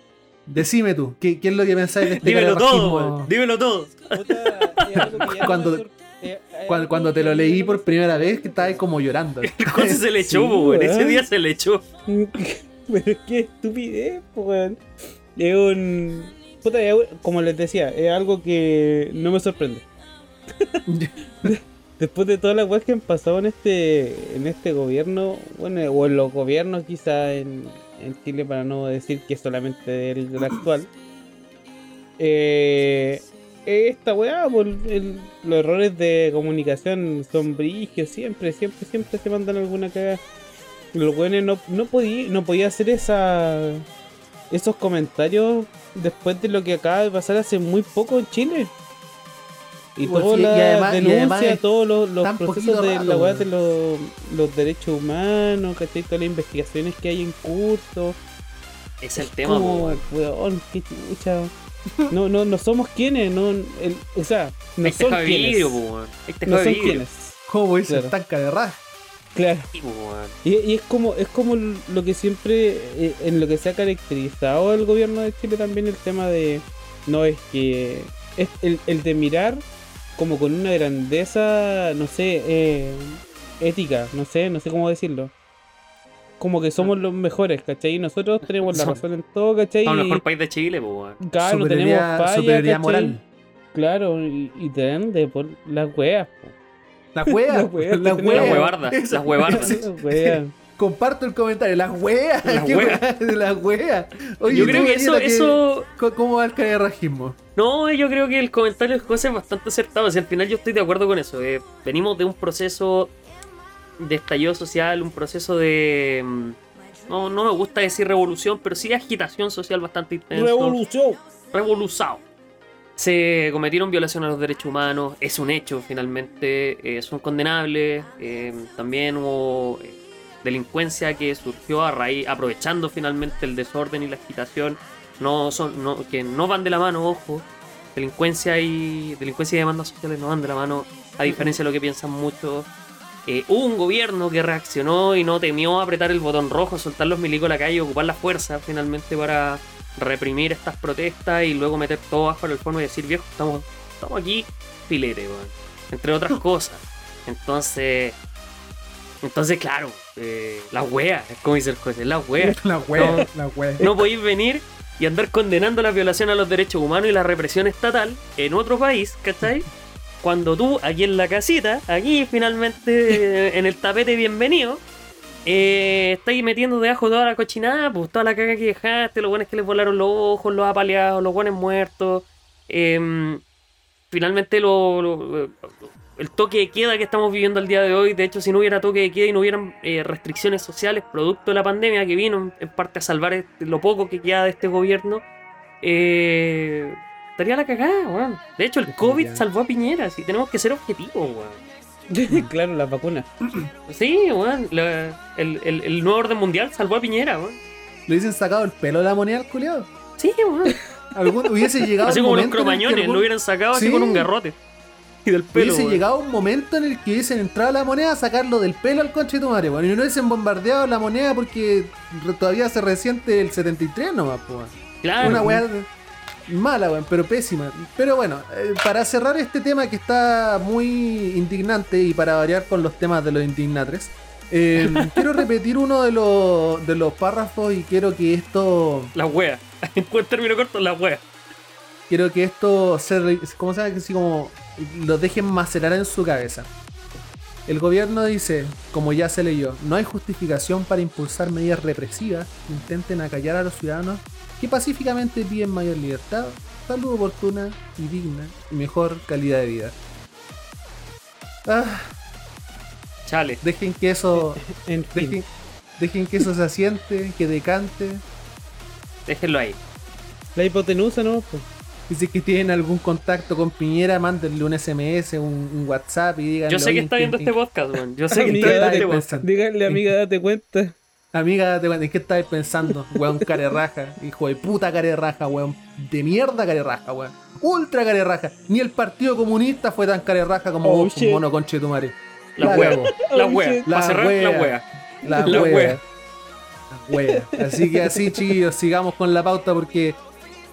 decime tú, ¿qué, qué es lo que pensáis de este Dímelo todo, weón. Dímelo todo. Cuando- eh, eh, Cuando, cuando te lo leí por primera vez, que estabas como llorando. El José se le echó, Sí, po, weón. Ese día se le echó. Pero qué estupidez, po, weón. Es un. Puta, es como les decía, es algo que no me sorprende. Después de todas las weas que han pasado en este, en este gobierno, bueno, o en los gobiernos quizá en, en Chile, para no decir que es solamente el, el actual, eh, esta weá, los errores de comunicación son brígidos, siempre, siempre, siempre se mandan alguna cagada. Los weones no, no podía, no podía hacer esa, esos comentarios después de lo que acaba de pasar hace muy poco en Chile. Y Pues todas sí, las además- denuncias, es todos los, procesos de la weá de los, los derechos humanos, ¿cachai? Todas las investigaciones que hay en curso. Es el tema, weón. weón, qué chucha. No, no, no somos quienes, no, el, o sea, no Ahí te son quienes. No son quienes. ¿Cómo dice Claro. estanca de raj? Claro. Y, y es como es como lo que siempre eh, en lo que se ha caracterizado el gobierno de Chile también el tema de no es que es el, el de mirar como con una grandeza no sé eh, ética no sé no sé cómo decirlo como que somos los mejores ¿cachai? Y nosotros tenemos la razón en todo ¿cachai? Somos el mejor país de Chile, weón. claro, no tenemos falla, superioridad ¿cachai? moral. claro y, y te dan de por las weas po. La wea, la wea. Las huevardas, Eso. las huevardas. Las weas. Comparto el comentario, las weas. Las ¿qué weas. wea de las weas. Oye, Yo ¿tú, creo que eso, eso. ¿Cómo va el carerrajismo? No, yo creo que el comentario de José es bastante acertado. O sea, al final yo estoy de acuerdo con eso. eh. venimos de un proceso de estallido social, un proceso de. mm, No, no me gusta decir revolución, pero sí de agitación social bastante intenso. revolución revoluzado. Se cometieron violaciones a los derechos humanos, es un hecho finalmente, eh, son condenables. eh, también hubo eh, delincuencia que surgió a raíz, aprovechando finalmente el desorden y la agitación, no son, no, que no van de la mano, ojo. Delincuencia y delincuencia y demandas sociales no van de la mano, a diferencia de lo que piensan muchos. Hubo un gobierno que reaccionó y no temió apretar el botón rojo, soltar los milicos a la calle ocupar la fuerza finalmente para reprimir estas protestas y luego meter todo bajo el forno y decir, viejo, estamos, estamos aquí filete, weón. Entre otras cosas. Entonces, entonces claro, eh, la wea, es como dice el juez, la wea. La wea, No. la wea. No podéis venir y andar condenando la violación a los derechos humanos y la represión estatal en otro país, ¿cachai? Cuando tú, aquí en la casita, aquí finalmente eh, en el tapete bienvenido, eh, estáis metiendo debajo toda la cochinada, pues toda la caga que dejaste, los buenos que les volaron los ojos, los apaleados, los buenos muertos. em, finalmente lo, lo- el toque de queda que estamos viviendo el día de hoy, de hecho si no hubiera toque de queda y no hubieran eh, restricciones sociales producto de la pandemia que vino en, parte a salvar este- lo poco que queda de este gobierno, eh, estaría la cagada, weón. De hecho el COVID salvó a Piñera, si tenemos que ser objetivos, weón. claro, las vacunas. Sí, weón, la- el, el- el nuevo orden mundial salvó a Piñera, weón. Le dicen sacado el pelo de la moneda al culiado. Sí, weón. Algún, hubiese llegado Así un como los cromañones, algún- lo hubieran sacado así Sí. con un garrote. Y del pelo. Hubiese weón. llegado un momento en el que hubiesen entrado a la moneda a sacarlo del pelo al conche de tu madre, weón. Y no hubiesen bombardeado la moneda porque todavía se resiente el 73 nomás, pues. weón. Claro. Una weá mala, weón, pero pésima. Pero bueno, eh, para cerrar este tema que está muy indignante y para variar con los temas de los indignatres, eh, quiero repetir uno de los, de los párrafos y quiero que esto La wea. En buen término corto, la wea. quiero que esto se, ¿cómo se? Así como lo dejen macerar en su cabeza. El gobierno dice, como ya se leyó, no hay justificación para impulsar medidas represivas que intenten acallar a los ciudadanos que pacíficamente piden mayor libertad, salud oportuna y digna y mejor calidad de vida. Ah, Chale. dejen que eso, En fin. dejen, dejen que eso se asiente, que decante. Déjenlo ahí. La hipotenusa, ¿no? Pues, Y si es que tienen algún contacto con Piñera, mándenle un SMS, un, un WhatsApp y digan. Yo sé que está viendo este podcast, weón. Yo sé que Amiga, está viendo este podcast. Díganle, amiga, date cuenta. Amiga, ¿en qué estabas pensando? Weón, carerraja. Hijo de puta carerraja, weón. De mierda carerraja, weón. Ultra carerraja. Ni el Partido Comunista fue tan carerraja como Oh, vos, mono conche de tu madre. La wea. La Oh, wea. La wea. La, wea. La wea. Así que así, chiquillos, sigamos con la pauta porque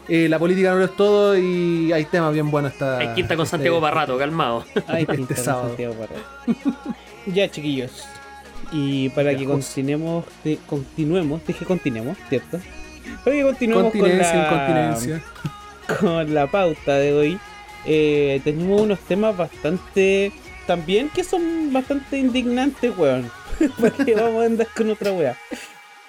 eh, la política no lo es todo y hay temas bien buenos esta. Hay quinta con este- Santiago Barrato, calmado. Ay, Este pinta con sábado. Santiago Parra. ya, chiquillos. Y para Ya, que continuemos, de- continuemos, dije continuemos, ¿cierto? Para que continuemos con la, con la pauta de hoy, eh, tenemos unos temas bastante. También que son bastante indignantes, weón. Porque vamos a andar con otra wea.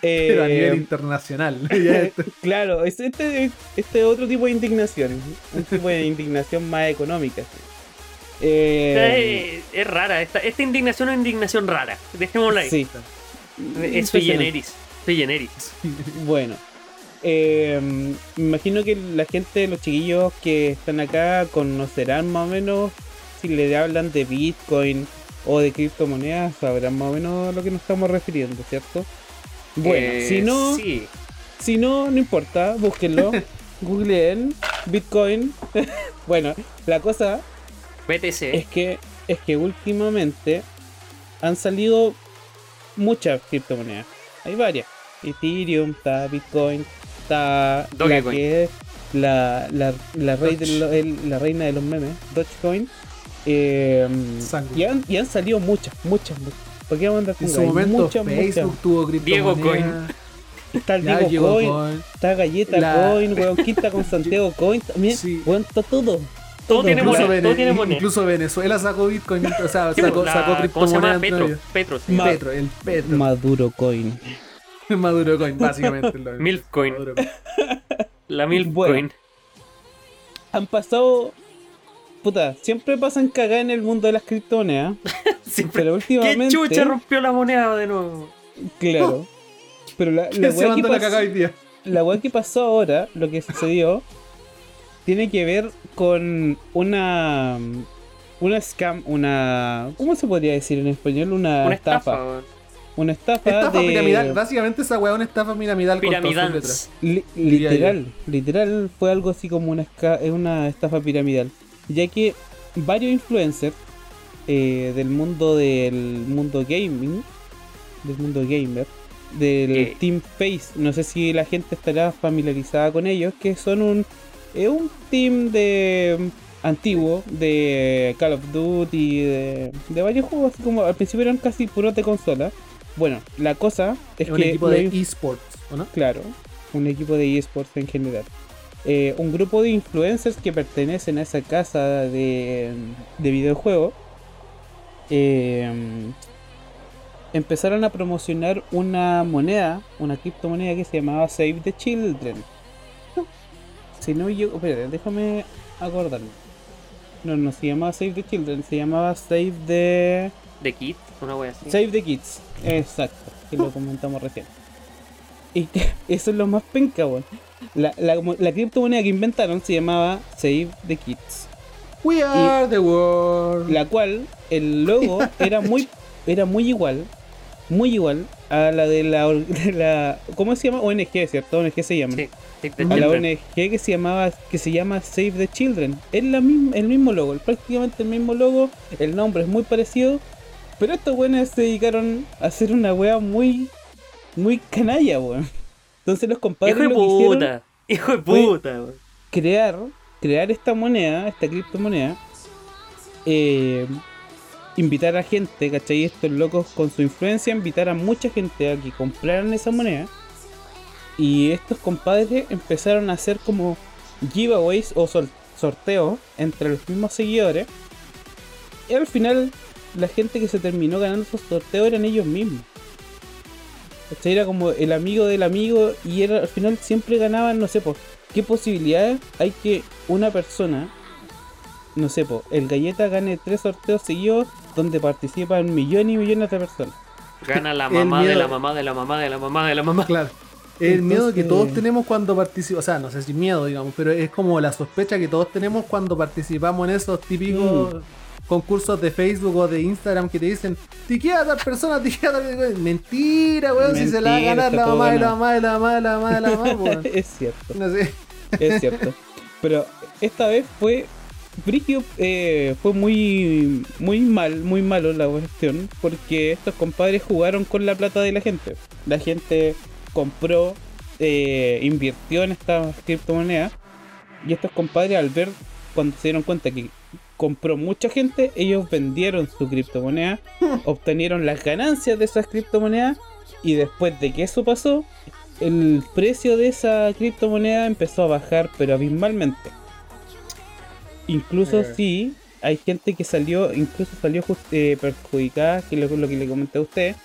Pero a Eh, nivel internacional. Ya esto- Claro, es- este, este es otro tipo de indignación. Un tipo de indignación más económica. Eh, Eh, es rara. Esta, esta indignación es indignación rara. Dejémosla ahí. sí. Es sui generis. Bueno, eh, me imagino que la gente, los chiquillos que están acá, conocerán más o menos si le hablan de Bitcoin o de criptomonedas, sabrán más o menos a lo que nos estamos refiriendo, ¿cierto? Bueno, Eh, si no, Sí. si no, no importa, búsquenlo, googleen Bitcoin. bueno, la cosa BTC. es que es que últimamente han salido muchas criptomonedas. Hay varias. Ethereum, está Bitcoin, está la Dogecoin. que es la, la, la, rey de lo- el- la reina de los memes, Dogecoin. Eh, y, han, y han salido muchas, muchas, muchas. ¿Por qué vamos a andar En su momento Muchas, Facebook muchas. tuvo Diego criptomonedas. Está el Diego Coin, Coin. está Galleta La- Coin, weón, Quinta con Santiago Coin, también, Sí. weón, está todo. Todo tiene Incluso, moneda. Vene- Todo tiene moneda. incluso Venezuela sacó Bitcoin, o sea, sacó, la- sacó ¿Cómo se llama? criptomonedas. Petro. Petro. sí. Ma- Petro, el Petro. Maduro Coin. Maduro Coin, básicamente. Maduro Coin. La Milfcoin. Bueno. Han pasado. Puta, siempre pasan cagadas en el mundo de las criptomonedas. Siempre. Pero ¿Qué últimamente. chucha rompió la moneda de nuevo? Claro. Pero la, la ¿Quién se weá que mandó la pas- cagada hoy día? la que pasó ahora, lo que sucedió, tiene que ver con una. Una scam, una. ¿Cómo se podría decir en español? Una, Una estafa. Una estafa, Estafa de. piramidal. Básicamente esa weá es una estafa piramidal. Li- diría literal, literal fue algo así como una, esca- una estafa piramidal, ya que varios influencers eh, del mundo del mundo gaming, del mundo gamer, del. Team Face, no sé si la gente estará familiarizada con ellos, que son un es un team de antiguo de Call of Duty, de, de varios juegos, así como al principio eran casi puros de consola. Bueno, la cosa es, Es un que equipo lo de esports, ¿o no? Claro, un equipo de esports en general. Eh, un grupo de influencers que pertenecen a esa casa de, de videojuegos eh, empezaron a promocionar una moneda, una criptomoneda que se llamaba Save the Children. Si no yo, espérate, déjame acordarme. No, no se llamaba Save the Children, se llamaba Save the De Kit, una wea así. Save the Kids, exacto, que lo comentamos recién. Y eso es lo más penca, weón. La, la, la criptomoneda que inventaron se llamaba Save the Kids, We are the world. la cual el logo era muy era muy igual, muy igual a la de la, de la ¿cómo se llama? ONG, ¿cierto? ONG se llama. Sí, the A la. ONG que se llamaba que se llama Save the Children. Es la misma, el mismo logo, prácticamente el mismo logo, el nombre es muy parecido, pero estos buenos se dedicaron a hacer una wea muy muy canalla, weón. Entonces los compadres Hijo de lo que hicieron puta. Hijo de puta, weón. crear crear esta moneda, esta criptomoneda eh, invitar a gente, ¿cachai? Estos locos con su influencia invitar a mucha gente a que compraran esa moneda. Y estos compadres empezaron a hacer como giveaways o sorteos entre los mismos seguidores. Y al final, la gente que se terminó ganando esos sorteos eran ellos mismos. ¿Cachai? Era como el amigo del amigo y era, al final siempre ganaban, no sé, pues, qué posibilidades hay que una persona, no sé, pues, el galleta gane tres sorteos seguidos donde participan millones y millones de personas. Gana la mamá de la mamá de la mamá de la mamá de la mamá. Claro. El miedo que todos tenemos cuando participamos, o sea, no sé si miedo, digamos, pero es como la sospecha que todos tenemos cuando participamos en esos típicos concursos de Facebook o de Instagram que te dicen, te queda tal persona, te queda tal persona". Mentira, weón, si se la va a ganar la mamá la mamá de la mamá de la mamá de la mamá, weón. es cierto, No sé. es cierto. Pero esta vez fue. Brigio eh, fue muy muy mal, muy malo la cuestión, porque estos compadres jugaron con la plata de la gente. La gente compró, eh, invirtió en estas criptomonedas, y estos compadres al ver, cuando se dieron cuenta que compró mucha gente, ellos vendieron su criptomoneda, obtenieron las ganancias de esas criptomonedas, y después de que eso pasó, el precio de esa criptomoneda empezó a bajar, pero abismalmente. Incluso Eh. sí, hay gente que salió, incluso salió just- eh, perjudicada, que es lo, lo que le comenté a usted,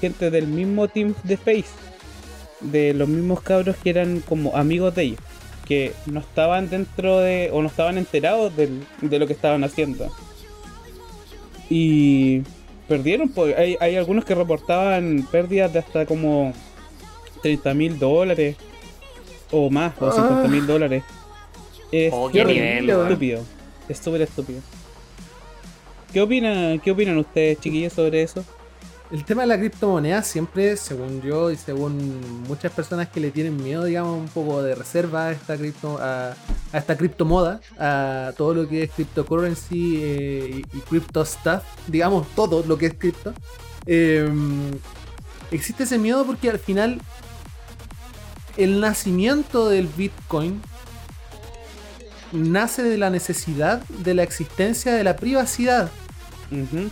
gente del mismo team de Face, de los mismos cabros que eran como amigos de ellos, que no estaban dentro de, o no estaban enterados del- de lo que estaban haciendo. Y perdieron, pues hay, hay algunos que reportaban pérdidas de hasta como 30 mil dólares o más, o Ah. 50 mil dólares. Es Oh, qué nivel, estúpido. Es súper estúpido. ¿Qué opinan, ¿Qué opinan ustedes, chiquillos, sobre eso? El tema de la criptomoneda siempre, según yo y según muchas personas que le tienen miedo, digamos, un poco de reserva a esta cripto, a, esta criptomoda, a todo lo que es cryptocurrency eh, y, y crypto stuff, digamos, todo lo que es cripto. eh, existe ese miedo porque al final el nacimiento del Bitcoin nace de la necesidad de la existencia de la privacidad Ujú.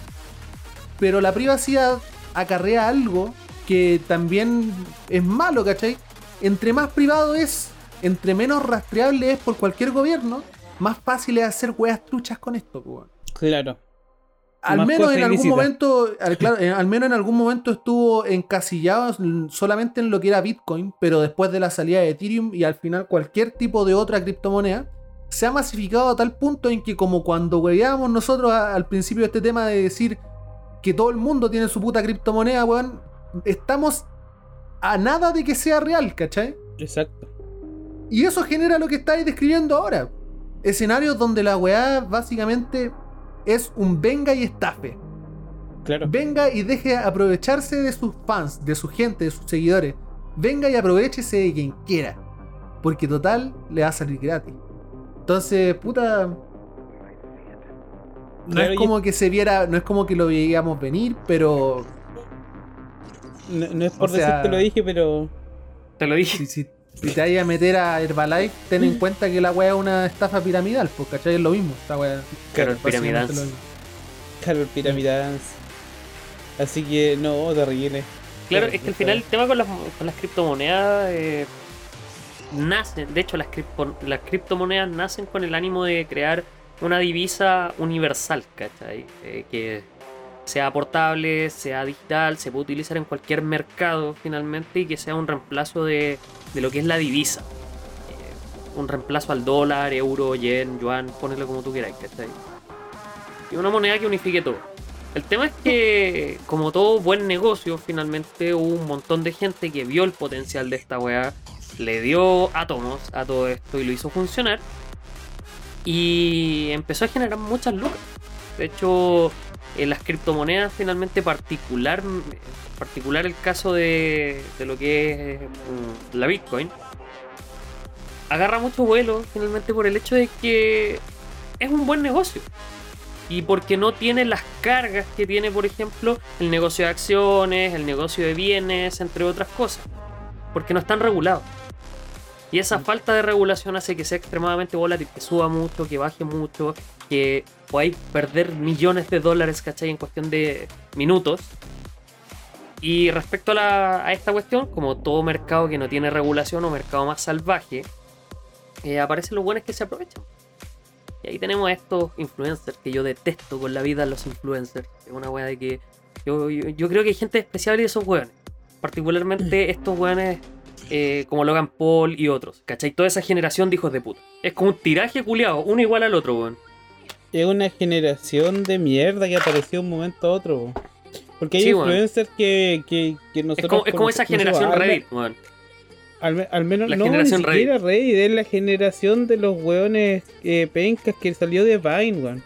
Pero la privacidad acarrea algo que también es malo, ¿cachai? Entre más privado es, entre menos rastreable es por cualquier gobierno, más fácil es hacer weas truchas con esto, weón. Claro. Al Más menos en algún momento, al, claro, en- al menos en algún momento estuvo encasillado solamente en lo que era Bitcoin, pero después de la salida de Ethereum y al final cualquier tipo de otra criptomoneda, se ha masificado a tal punto en que como cuando hueveábamos nosotros a- al principio de este tema de decir que todo el mundo tiene su puta criptomoneda, weón, estamos a nada de que sea real, ¿cachai? Exacto. Y eso genera lo que estáis describiendo ahora. Escenarios donde la weá básicamente es un venga y estafe. Claro. Venga y deje aprovecharse de sus fans, de su gente, de sus seguidores. Venga y aprovechese de quien quiera. Porque total le va a salir gratis. Entonces, puta. No es como que se viera, no es como que lo veíamos venir, pero No, no es por O sea- decirte lo dije, pero Te lo dije. si, si- Si te vayas a meter a Herbalife, ten en cuenta que la weá es una estafa piramidal, pues, ¿cachai? Es lo mismo, esta weá. Básicamente piramidal. Pyramid Dance. Así que no, terrible. Claro, es que al final el tema con las, con las criptomonedas eh, nace, de hecho las, cripto- las criptomonedas nacen con el ánimo de crear una divisa universal, ¿cachai? Eh, que sea portable, sea digital, se puede utilizar en cualquier mercado finalmente y que sea un reemplazo de, de lo que es la divisa. Eh, un reemplazo al dólar, euro, yen, yuan, ponelo como tú quieras, ¿cachai? Y una moneda que unifique todo. El tema es que, como todo buen negocio, finalmente hubo un montón de gente que vio el potencial de esta weá, le dio átomos a todo esto y lo hizo funcionar. Y empezó a generar muchas lucas. De hecho, en las criptomonedas, finalmente, particular, particular el caso de, de lo que es mm, la Bitcoin, agarra mucho vuelo finalmente por el hecho de que es un buen negocio y porque no tiene las cargas que tiene, por ejemplo, el negocio de acciones, el negocio de bienes, entre otras cosas. Porque no están regulados. Y esa falta de regulación hace que sea extremadamente volátil, que suba mucho, que baje mucho, que podáis perder millones de dólares, ¿cachai? En cuestión de minutos. Y respecto a, la- a esta cuestión, como todo mercado que no tiene regulación o mercado más salvaje, eh, aparecen los buenos que se aprovechan. Y ahí tenemos a estos influencers que yo detesto con la vida los influencers. Es una wea de que yo, yo, yo creo que hay gente especial y esos weones. Particularmente estos weones eh, como Logan Paul y otros. ¿Cachai? Toda esa generación de hijos de puta. Es como un tiraje culiado, uno igual al otro, weón. Es una generación de mierda que apareció de un momento a otro. po. Porque hay Sí, weón. influencers que, que, que Es nosotros. como, es como esa generación al Reddit, weón. Al, al menos La no, generación ni siquiera Reddit, es la generación de los weones eh, pencas que salió de Vine, weón.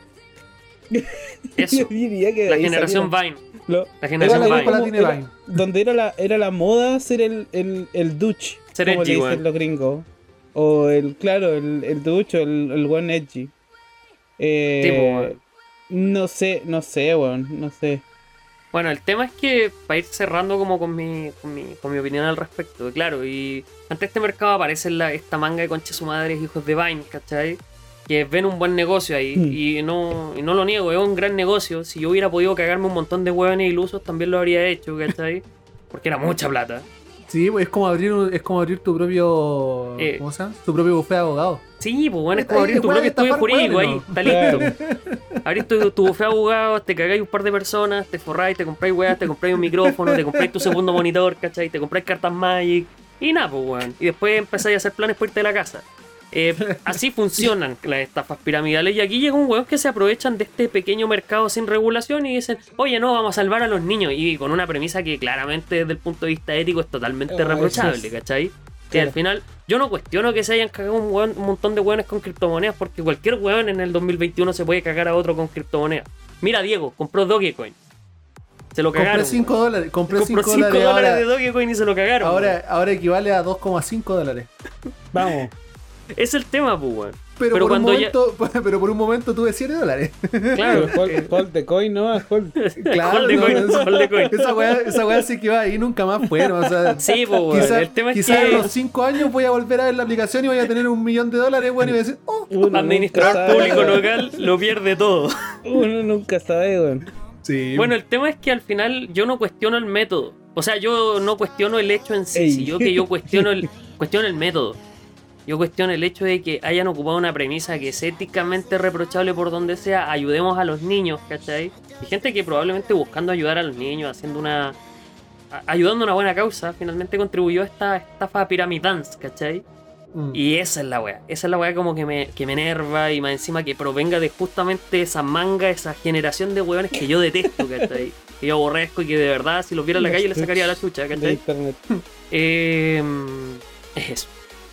Eso. Yo diría que La generación. Vine. Lo- La generación Era la Vine. tiene era- donde era la, era la moda ser el, el, el douche, Ser como edgy, le dicen weón. los gringos. O el, claro, el, el douche o el, el one edgy. Eh, Sí, po, weón. no sé, no sé, weón, no sé. Bueno, el tema es que para ir cerrando como con mi, con mi, con mi opinión al respecto, claro, y ante este mercado aparece la, esta manga de conches su madres hijos de Vine, ¿cachai? Que ven un buen negocio ahí, Mm. y, no, y no lo niego, es un gran negocio. Si yo hubiera podido cagarme un montón de hueones ilusos, también lo habría hecho, ¿cachai? Porque era mucha plata. Sí, pues es como abrir, es como abrir tu propio. Eh. ¿Cómo se llama? Tu propio bufete de abogado. Sí, pues bueno, es como abrir tu propio estudio jurídico ahí, está listo. Abrís tu, tu bufete de abogados, te cagáis un par de personas, te forráis, te compráis weas, te compráis un micrófono, te compráis tu segundo monitor, ¿cachai? Te compráis cartas Magic y nada, pues weón. Y después empezáis a hacer planes por irte de la casa. Eh, así funcionan las estafas piramidales y aquí llega un weón que se aprovechan de este pequeño mercado sin regulación y dicen, oye no, vamos a salvar a los niños y con una premisa que claramente desde el punto de vista ético es totalmente Oh, reprochable, es. ¿cachai? Que Claro. al final, yo no cuestiono que se hayan cagado un, weón- un montón de weones con criptomonedas, porque cualquier weón en el 2021 se puede cagar a otro con criptomonedas. Mira, Diego, compró Dogecoin. Se lo cagaron. Compré 5 dólares. Compré Compró 5 5 dólares. dólares ahora, de Dogecoin y se lo cagaron. ahora, ahora equivale a 2,5 dólares. Vamos. Es el tema, pues, weón. Pero, Pero por un cuando ya- momento, pero por un momento tuve 7 dólares. Claro. hold, hold the coin, ¿no? Hold. Claro, Hold the no, coin, esa- hold the coin. Esa weá, esa weá sí que va ahí nunca más fueron. O sea, Sí, pues, weón. quizás el tema es quizá que en unos 5 años voy a volver a ver la aplicación y voy a tener un millón de dólares, bueno, y voy a decir, oh, Uno administrador sabe, público local lo pierde todo. Uno nunca sabe, weón. sí. Bueno, el tema es que al final yo no cuestiono el método. O sea, yo no cuestiono el hecho en sí, sino que yo cuestiono el, cuestiono el método. Yo cuestiono el hecho de que hayan ocupado una premisa que es éticamente reprochable por donde sea, ayudemos a los niños, ¿cachai? Y gente que probablemente buscando ayudar a los niños, haciendo una... a- ayudando a una buena causa, finalmente contribuyó a esta estafa piramidance, ¿cachai? Mm. Y esa es la weá. Esa es la weá como que me, que me enerva y más encima que provenga de justamente esa manga, esa generación de weones que yo detesto, ¿cachai? Que yo aborrezco y que de verdad si los viera en la calle le sacaría la chucha, De ¿cachai? internet. Eh, es eso.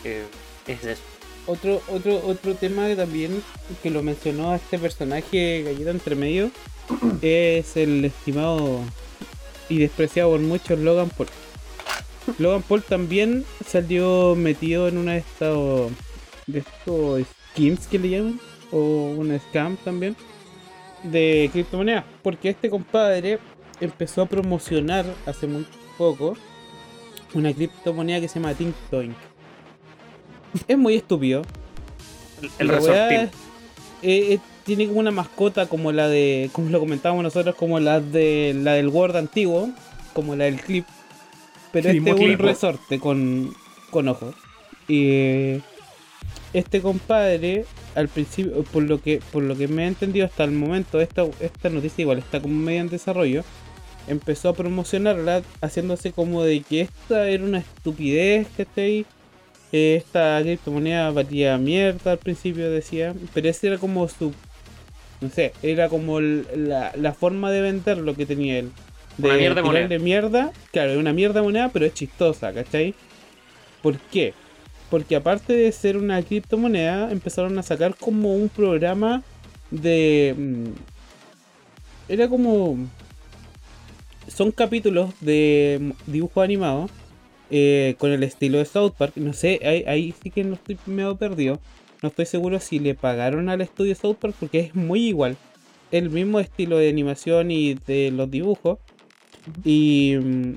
Eh, es eso. Otro, otro, otro tema que también que lo mencionó a este personaje galleta entre medio es el estimado y despreciado por muchos Logan Paul. Logan Paul también salió metido en una de estos de estos schemes que le llaman o una scam también de criptomonedas porque este compadre empezó a promocionar hace muy poco una criptomoneda que se llama Tintoink es muy estúpido. El, el eh, eh, tiene como una mascota como la de, como lo comentábamos nosotros, como la de la del Word antiguo, como la del clip. Pero este es un resorte con, con ojos. Y eh, este compadre, al principio, por lo que, por lo que me he entendido hasta el momento, esta, esta noticia igual está como medio en desarrollo. Empezó a promocionarla haciéndose como de que esta era una estupidez, ¿cachai? Eh, esta criptomoneda valía mierda al principio decía, pero esa era como su, no sé, era como la, la forma de vender lo que tenía él. De Una mierda de moneda. tirarle mierda, claro, es una mierda de moneda, pero es chistosa, ¿cachai? ¿Por qué? Porque aparte de ser una criptomoneda, empezaron a sacar como un programa de... mm, Era como... Son capítulos de mm, dibujo animado eh, con el estilo de South Park. No sé, ahí, ahí sí que no estoy medio perdido. No estoy seguro si le pagaron al estudio South Park porque es muy igual. El mismo estilo de animación y de los dibujos. Y, mm,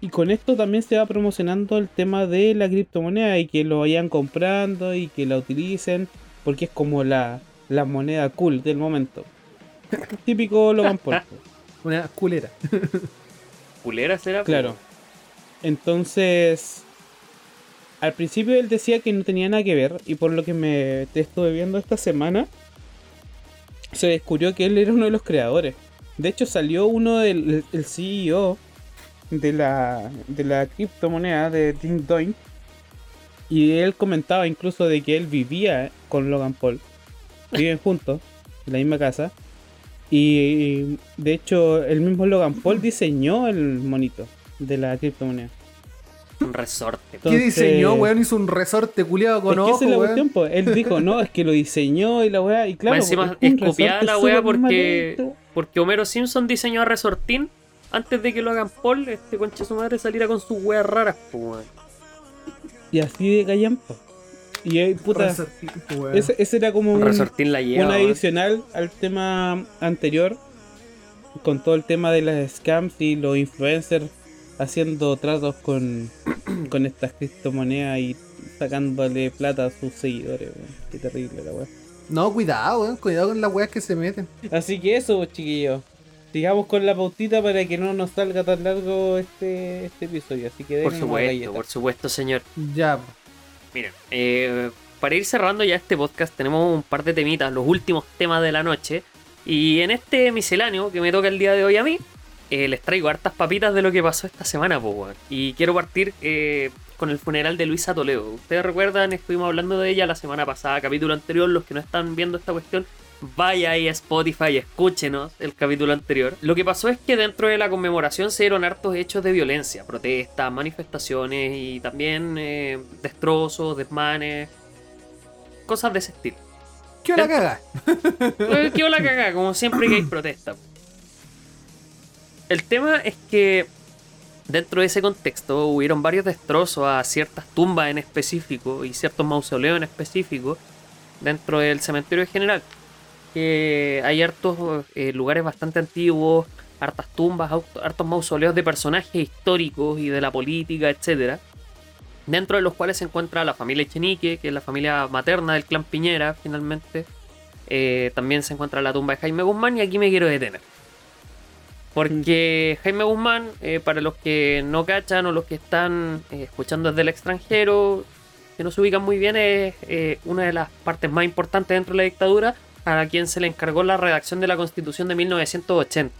y con esto también se va promocionando el tema de la criptomoneda y que lo vayan comprando y que la utilicen porque es como la, la moneda cool del momento. Típico Logan Paul. Una culera. ¿Culera será? Claro. Entonces, al principio él decía que no tenía nada que ver y por lo que me te estuve viendo esta semana, se descubrió que él era uno de los creadores. De hecho, salió uno del el CEO de la, de la criptomoneda de Ding Doing y él comentaba incluso de que él vivía con Logan Paul. Viven juntos en la misma casa. Y de hecho, el mismo Logan Paul diseñó el monito de la criptomoneda. Un resorte. ¿Qué Entonces- diseñó, weón? Hizo un resorte culiado con es que ojos, esa es la weón. cuestión, pues. Él dijo, no, es que lo diseñó y la weá. Y claro, Más encima es copiada la weá porque, malito. porque Homero Simpson diseñó a Resortín antes de que lo hagan Paul, este concha su madre saliera con sus weas raras, pues, weón. Y así de callampa. Y eh, puta, Resortín, ese, ese era como un, Resortín la lleva. un adicional al tema anterior. Con todo el tema de las scams y los influencers haciendo tratos con, con estas criptomonedas y sacándole plata a sus seguidores. weón. Qué terrible la weá. No, cuidado, weón. Cuidado con las weas que se meten. Así que eso, pues, chiquillos. Sigamos con la pautita para que no nos salga tan largo este, este episodio. Así que Por supuesto, por supuesto, señor. Ya. Miren, eh, para ir cerrando ya este podcast, tenemos un par de temitas, los últimos temas de la noche. Y en este misceláneo que me toca el día de hoy a mí, eh, les traigo hartas papitas de lo que pasó esta semana, po, weón. Y quiero partir eh, con el funeral de Luisa Toledo. Ustedes recuerdan, estuvimos hablando de ella la semana pasada, capítulo anterior. Los que no están viendo esta cuestión, vaya ahí a Spotify, escúchenos el capítulo anterior. Lo que pasó es que dentro de la conmemoración se dieron hartos hechos de violencia, protestas, manifestaciones y también eh, destrozos, desmanes, cosas de ese estilo. ¿Qué hora caga? Quedó la cagada, como siempre que hay protesta. El tema es que dentro de ese contexto hubieron varios destrozos a ciertas tumbas en específico y ciertos mausoleos en específico dentro del cementerio en general. Que hay hartos eh, lugares bastante antiguos, hartas tumbas, hartos mausoleos de personajes históricos y de la política, etcétera Dentro de los cuales se encuentra la familia Echenique, que es la familia materna del clan Piñera, finalmente. Eh, también se encuentra la tumba de Jaime Guzmán y aquí me quiero detener. Porque Jaime Guzmán, eh, para los que no cachan o los que están eh, escuchando desde el extranjero, que no se ubican muy bien, es eh, una de las partes más importantes dentro de la dictadura, a quien se le encargó la redacción de la Constitución de 1980,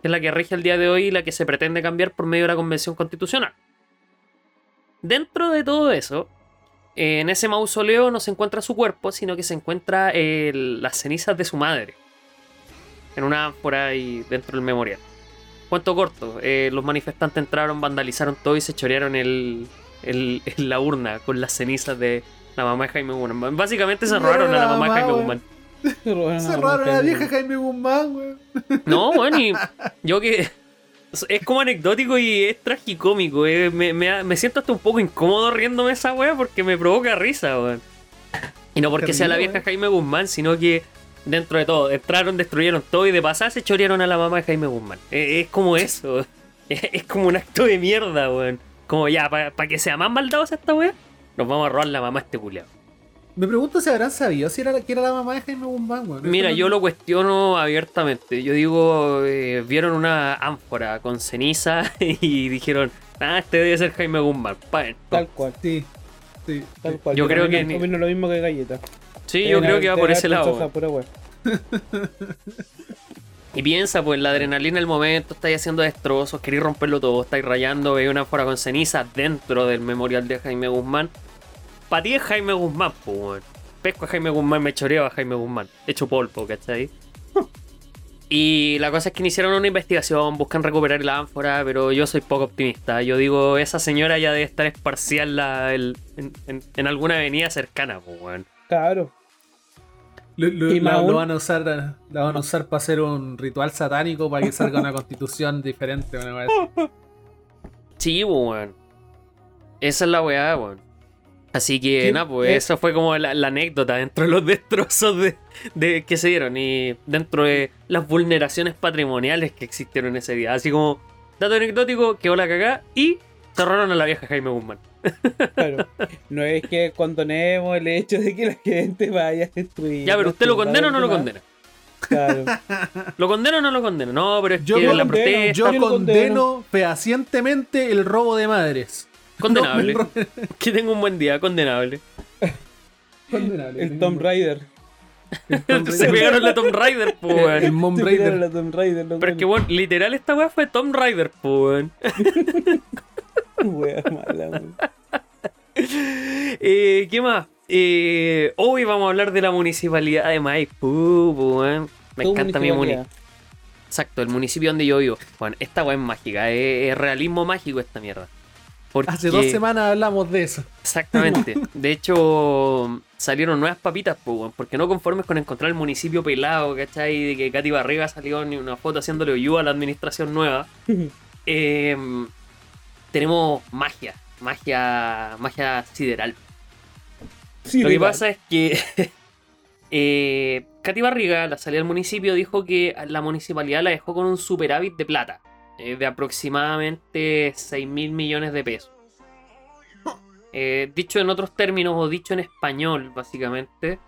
que es la que rige el día de hoy y la que se pretende cambiar por medio de la Convención Constitucional. Dentro de todo eso, en ese mausoleo no se encuentra su cuerpo, sino que se encuentra las cenizas de su madre. En una ánfora ahí dentro del memorial. Cuento corto, eh, los manifestantes entraron, vandalizaron todo y se chorearon el, la urna con las cenizas de la mamá de Jaime Guzmán. Básicamente se robaron a la mamá de Jaime. Guzmán. Se robaron Se a robaron a la vieja. Jaime Guzmán, weón. No, bueno, y yo que. Es como anecdótico y es tragicómico. eh, Me, me- me siento hasta un poco incómodo riéndome esa wea porque me provoca risa, weón. Y no porque sea la vieja eh. Jaime Guzmán, sino que dentro de todo, entraron, destruyeron todo y de pasada se chorearon a la mamá de Jaime Guzmán. Eh, es como eso. Es, como un acto de mierda, weón. Como ya, para que sea más maldadosa esta wea, nos vamos a robar la mamá a este culiao. Me pregunto si habrán sabido si era, la- que era la mamá de Jaime Guzmán, weón. Mira, yo lo cuestiono abiertamente. Yo digo, eh, vieron una ánfora con ceniza y dijeron, ah, este debe ser Jaime Guzmán. Pa' dentro". Tal cual, Sí, sí. tal cual. Yo creo que ni- lo mismo que Galleta. Sí, yo creo que va por ese lado. Y piensa, pues la adrenalina del momento, estáis haciendo destrozos, queréis romperlo todo, estáis rayando, veis una ánfora con ceniza dentro del memorial de Jaime Guzmán. Para ti es Jaime Guzmán, pues, weón. Pesco a Jaime Guzmán, me choreo a Jaime Guzmán. Hecho polvo, ¿cachai? Y la cosa es que iniciaron una investigación, buscan recuperar la ánfora, pero yo soy poco optimista. Yo digo, esa señora ya debe estar esparcida en, en, en- en alguna avenida cercana, pues, weón. Claro. Lo, lo- Y lo van a usar, la van a usar para hacer un ritual satánico para que salga una constitución diferente. Una así. Sí, weón. Esa es la weá, weón. Así que, ¿Qué- nada, pues qué? esa fue como la, la anécdota dentro de los destrozos de, de- que se dieron y dentro de las vulneraciones patrimoniales que existieron ese día. Así como, dato anecdótico, quedó la cagá y cerraron a la vieja Jaime Guzmán. Claro. No es que condonemos el hecho de que la gente vaya a destruir. Ya, pero ¿usted lo condena o no lo condena? Claro. ¿Lo condena o no lo condena? No, pero es Yo que lo la condeno, protesta Yo lo condeno fehacientemente el robo de madres. condenable. No, me- que tenga un buen día, condenable. Condenable. El Tomb Raider. Se pegaron la Tomb Raider, pues, weón. El Mom Raider. la Tomb Raider. Pero es que, bueno, literal esta weá fue Tomb Raider, pues, weón. Wea mala. Eh, ¿Qué más? Eh, hoy vamos a hablar de la municipalidad de Maipú, weón. Me encanta mi municipio. Exacto, el municipio donde yo vivo. Bueno, esta weá es mágica, es, es realismo mágico esta mierda. Porque- Hace dos semanas hablamos de eso. Exactamente. De hecho, salieron nuevas papitas, po, porque no conformes con encontrar el municipio pelado, ¿cachai? De que Katy Barriga salió en una foto haciéndole ayuda a la administración nueva. Eh, tenemos magia, magia, magia sideral. Sí, Lo que legal. pasa es que eh, Katy Barriga, la salida del municipio, dijo que la municipalidad la dejó con un superávit de plata eh, de aproximadamente 6 mil millones de pesos. Eh, dicho en otros términos o dicho en español, básicamente,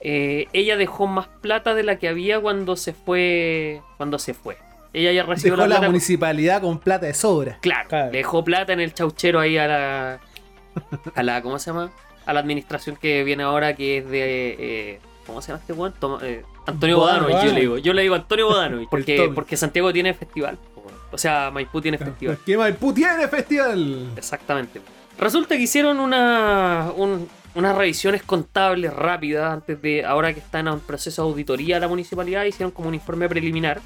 eh, ella dejó más plata de la que había cuando se fue. Cuando se fue. Ella ya recibió Dejó la la municipalidad con plata de sobra. Claro, dejó plata en el chauchero ahí a la. A la. ¿Cómo se llama? A la administración que viene ahora, que es de. eh, ¿Cómo se llama este weón? Toma- eh, Antonio Bodano, Bodano, yo le digo. Yo le digo Antonio Bodano, porque, porque Santiago tiene festival. O sea, Maipú tiene festival. ¿Qué Maipú tiene festival? Exactamente. Resulta que hicieron una, un- unas revisiones contables rápidas antes de, ahora que están en proceso de auditoría a la municipalidad, hicieron como un informe preliminar.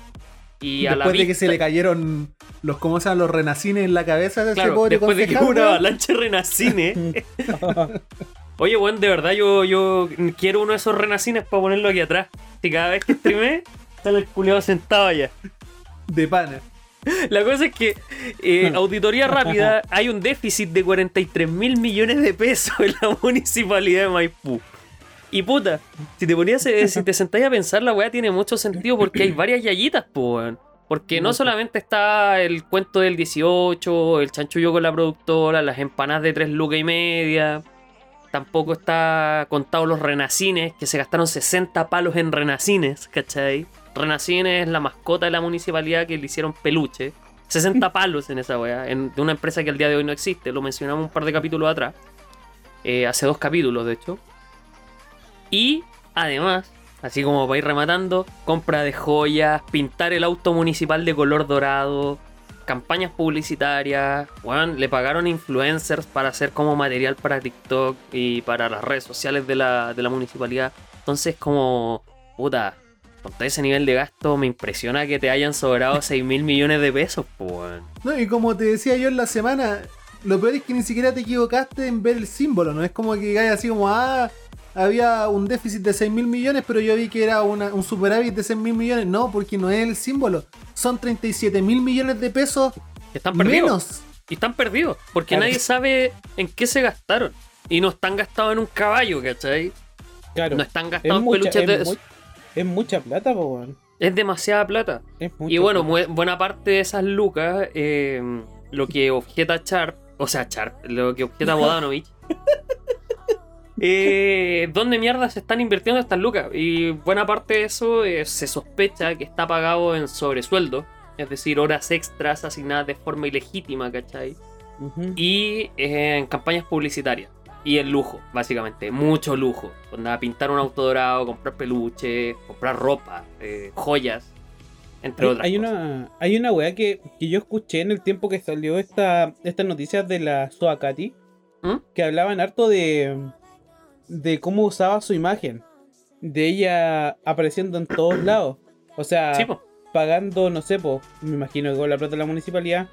Y a la después de que se le cayeron los, ¿cómo se llaman? Los renacines en la cabeza de ese pobre después de que hubo una avalancha renacine. Oye, weón, de verdad yo, yo quiero uno de esos renacines para ponerlo aquí atrás. Y cada vez que streamé, sale el culeado sentado allá. de pana. La cosa es que, eh, auditoría rápida, hay un déficit de 43 mil millones de pesos en la municipalidad de Maipú. Y puta, si te ponías, eh, si te sentáis a pensar, la weá tiene mucho sentido porque hay varias yayitas, po, weón. Porque no solamente está el cuento del 18, el chanchullo con la productora, las empanadas de 3 lucas y media. Tampoco está contado los renacines, que se gastaron 60 palos en renacines, ¿cachai? Renacines es la mascota de la municipalidad que le hicieron peluche. 60 palos en esa weá, en- de una empresa que al día de hoy no existe. Lo mencionamos un par de capítulos atrás. Eh, hace dos capítulos, de hecho. Y además, así como para ir rematando, compra de joyas, pintar el auto municipal de color dorado, campañas publicitarias, weón, le pagaron influencers para hacer como material para TikTok y para las redes sociales de la, de la municipalidad. Entonces, como, puta, con todo ese nivel de gasto, me impresiona que te hayan sobrado 6 mil millones de pesos, pues. No, y como te decía yo en la semana, lo peor es que ni siquiera te equivocaste en ver el símbolo, ¿no? Es como que hay así como, ah, había un déficit de 6 mil millones, pero yo vi que era una- un superávit de 6 mil millones. No, porque no es el símbolo. Son 37 mil millones de pesos Que están perdidos. menos. Y están perdidos, porque Claro. nadie sabe en qué se gastaron. Y no están gastados en un caballo, ¿cachai? Claro. No están Es gastados en peluches de... es, mu- es mucha plata, po, weón. Es demasiada plata. Es mucha Y bueno, plata. buena parte de esas lucas, eh, lo que objeta Sharp, o sea, Sharp, lo que objeta Bodanovich, Eh, ¿Dónde mierda se están invirtiendo estas lucas? Y buena parte de eso eh, se sospecha que está pagado en sobresueldo, es decir, horas extras asignadas de forma ilegítima, ¿cachai? Y eh, en campañas publicitarias. Y el lujo, básicamente. Mucho lujo. Onda, pintar un auto dorado, comprar peluches, comprar ropa, eh, joyas, entre Hay, otras hay cosas. una, hay una weá que, que yo escuché en el tiempo que salió esta, estas noticias de la Soakati, ¿Mm? que hablaban harto de, de cómo usaba su imagen, de ella apareciendo en todos lados. O sea, Sí, pagando, no sé, po, me imagino que con la plata de la municipalidad,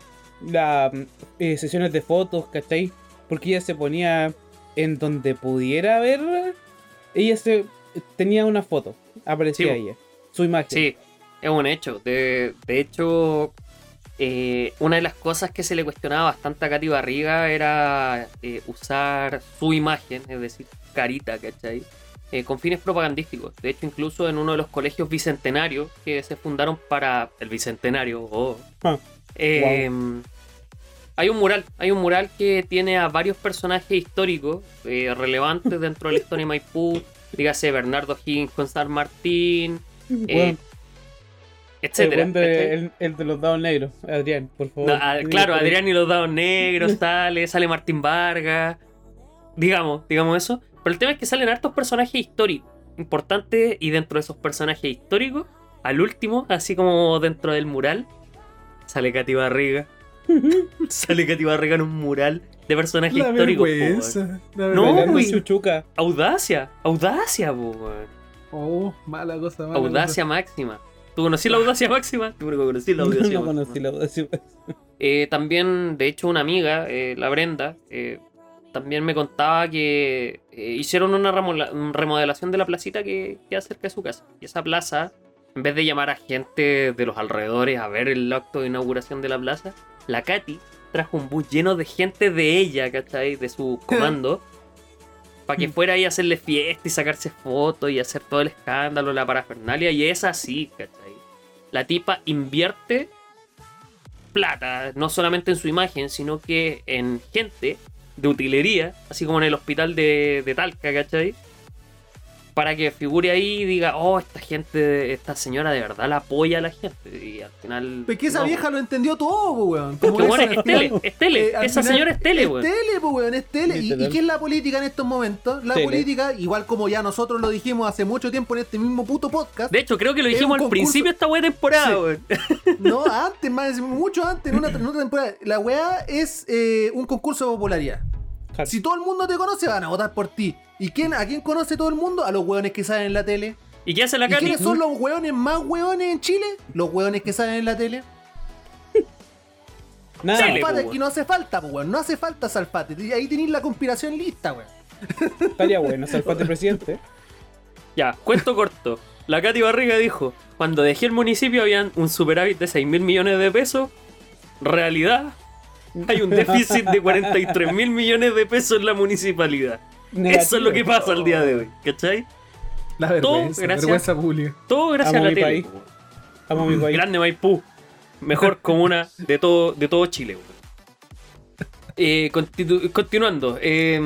las eh, sesiones de fotos, ¿cachai? Porque ella se ponía en donde pudiera ver, ella se tenía una foto, aparecía Sí, ella, su imagen. Sí, es un hecho. De, de hecho, eh, una de las cosas que se le cuestionaba bastante a Katy Barriga era eh, usar su imagen, es decir, carita, ¿cachai? Eh, con fines propagandísticos. De hecho, incluso en uno de los colegios bicentenarios que se fundaron para el bicentenario, oh, Ah, hay un mural, hay un mural que tiene a varios personajes históricos relevantes dentro de la historia de Maipú, dígase Bernardo Higgins San Martín, etcétera. el, de- ¿cachai? el- el de los dados negros, Adrián, por favor. No, ah, claro. Adrián y los dados negros sale, sale Martín Vargas, digamos, digamos eso. Pero el tema es que salen hartos personajes históricos, importantes, y dentro de esos personajes históricos, al último, así como dentro del mural, sale Katy Barriga. sale Katy Barriga en un mural de personajes La históricos. vergüenza. la No, güey. chuchuca. Audacia, audacia, po, weón. Oh, mala cosa, mala Audacia máxima. ¿Tú conocí la audacia máxima? Yo creo que conocí la No, audacia no máxima. conocí la audacia. Eh, también, de hecho, una amiga, eh, la Brenda, eh, también me contaba que eh, hicieron una remodelación de la placita que queda cerca de su casa. Y esa plaza, en vez de llamar a gente de los alrededores a ver el acto de inauguración de la plaza, la Katy trajo un bus lleno de gente de ella, ¿cachai? De su comando. Para que fuera ahí a hacerle fiesta y sacarse fotos y hacer todo el escándalo, la parafernalia. Y es así, ¿cachai? La tipa invierte plata, no solamente en su imagen, sino que en gente de utilería, así como en el hospital de, de Talca, ¿cachai? Para que figure ahí y diga, oh, esta gente, esta señora de verdad la apoya a la gente. Y al final. Pero que esa no, vieja lo entendió todo, weón. Porque Como bueno, esa, es tele, es tele. eh, Esa final señora es tele, Es weón. tele, po, weón, es tele. ¿Y, Literal. ¿Y qué es la política en estos momentos? La Tele. política, igual como ya nosotros lo dijimos hace mucho tiempo en este mismo puto podcast. De hecho, creo que lo Es dijimos al principio de esta buena temporada, Sí. weón. No, antes, más, mucho antes, en una, en otra temporada. La weá es eh, un concurso de popularidad. Si todo el mundo te conoce, van a votar por ti. ¿Y quién, a quién conoce todo el mundo? A los weones que salen en la tele. ¿Y qué hace la ¿Y Katy? quiénes son los weones más weones en Chile? Los weones que salen en la tele. Nada. Salfate aquí no hace falta, weón. No hace falta Salfate. Ahí tenéis la conspiración lista, weón. estaría bueno ser parte presidente. Ya, cuento corto. La Katy Barriga dijo, cuando dejé el municipio habían un superávit de 6 mil millones de pesos. Realidad, hay un déficit de 43 mil millones de pesos en la municipalidad. Eso es lo que pasa al día de hoy, ¿cachai? La Todo vergüenza, gracias- vergüenza pública. Todo gracias Amo a la mi tele. país. Amo mi país. Grande Maipú. Mejor comuna de todo, de todo Chile. Eh, continu- continuando. eh,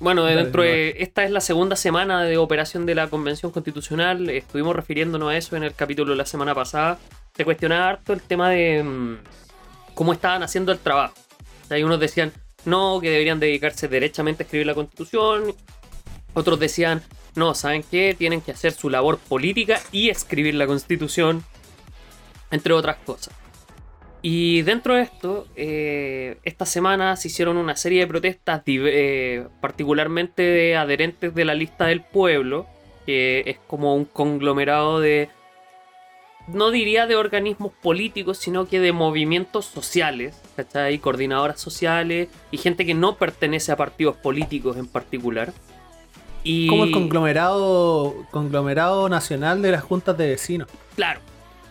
bueno, Dale, dentro de. Esta es la segunda semana de operación de la Convención Constitucional. Estuvimos refiriéndonos a eso en el capítulo de la semana pasada. Se cuestionaba harto el tema de mm, cómo estaban haciendo el trabajo. Hay unos decían no, que deberían dedicarse derechamente a escribir la Constitución. Otros decían, no, ¿saben qué? Tienen que hacer su labor política y escribir la Constitución entre otras cosas. Y dentro de esto, eh, esta semana se hicieron una serie de protestas, eh, particularmente de adherentes de la lista del pueblo, que es como un conglomerado de, no diría de organismos políticos, sino que de movimientos sociales, ¿cachai? Coordinadoras sociales y gente que no pertenece a partidos políticos en particular. Y, Como el conglomerado, conglomerado nacional de las juntas de vecinos. Claro.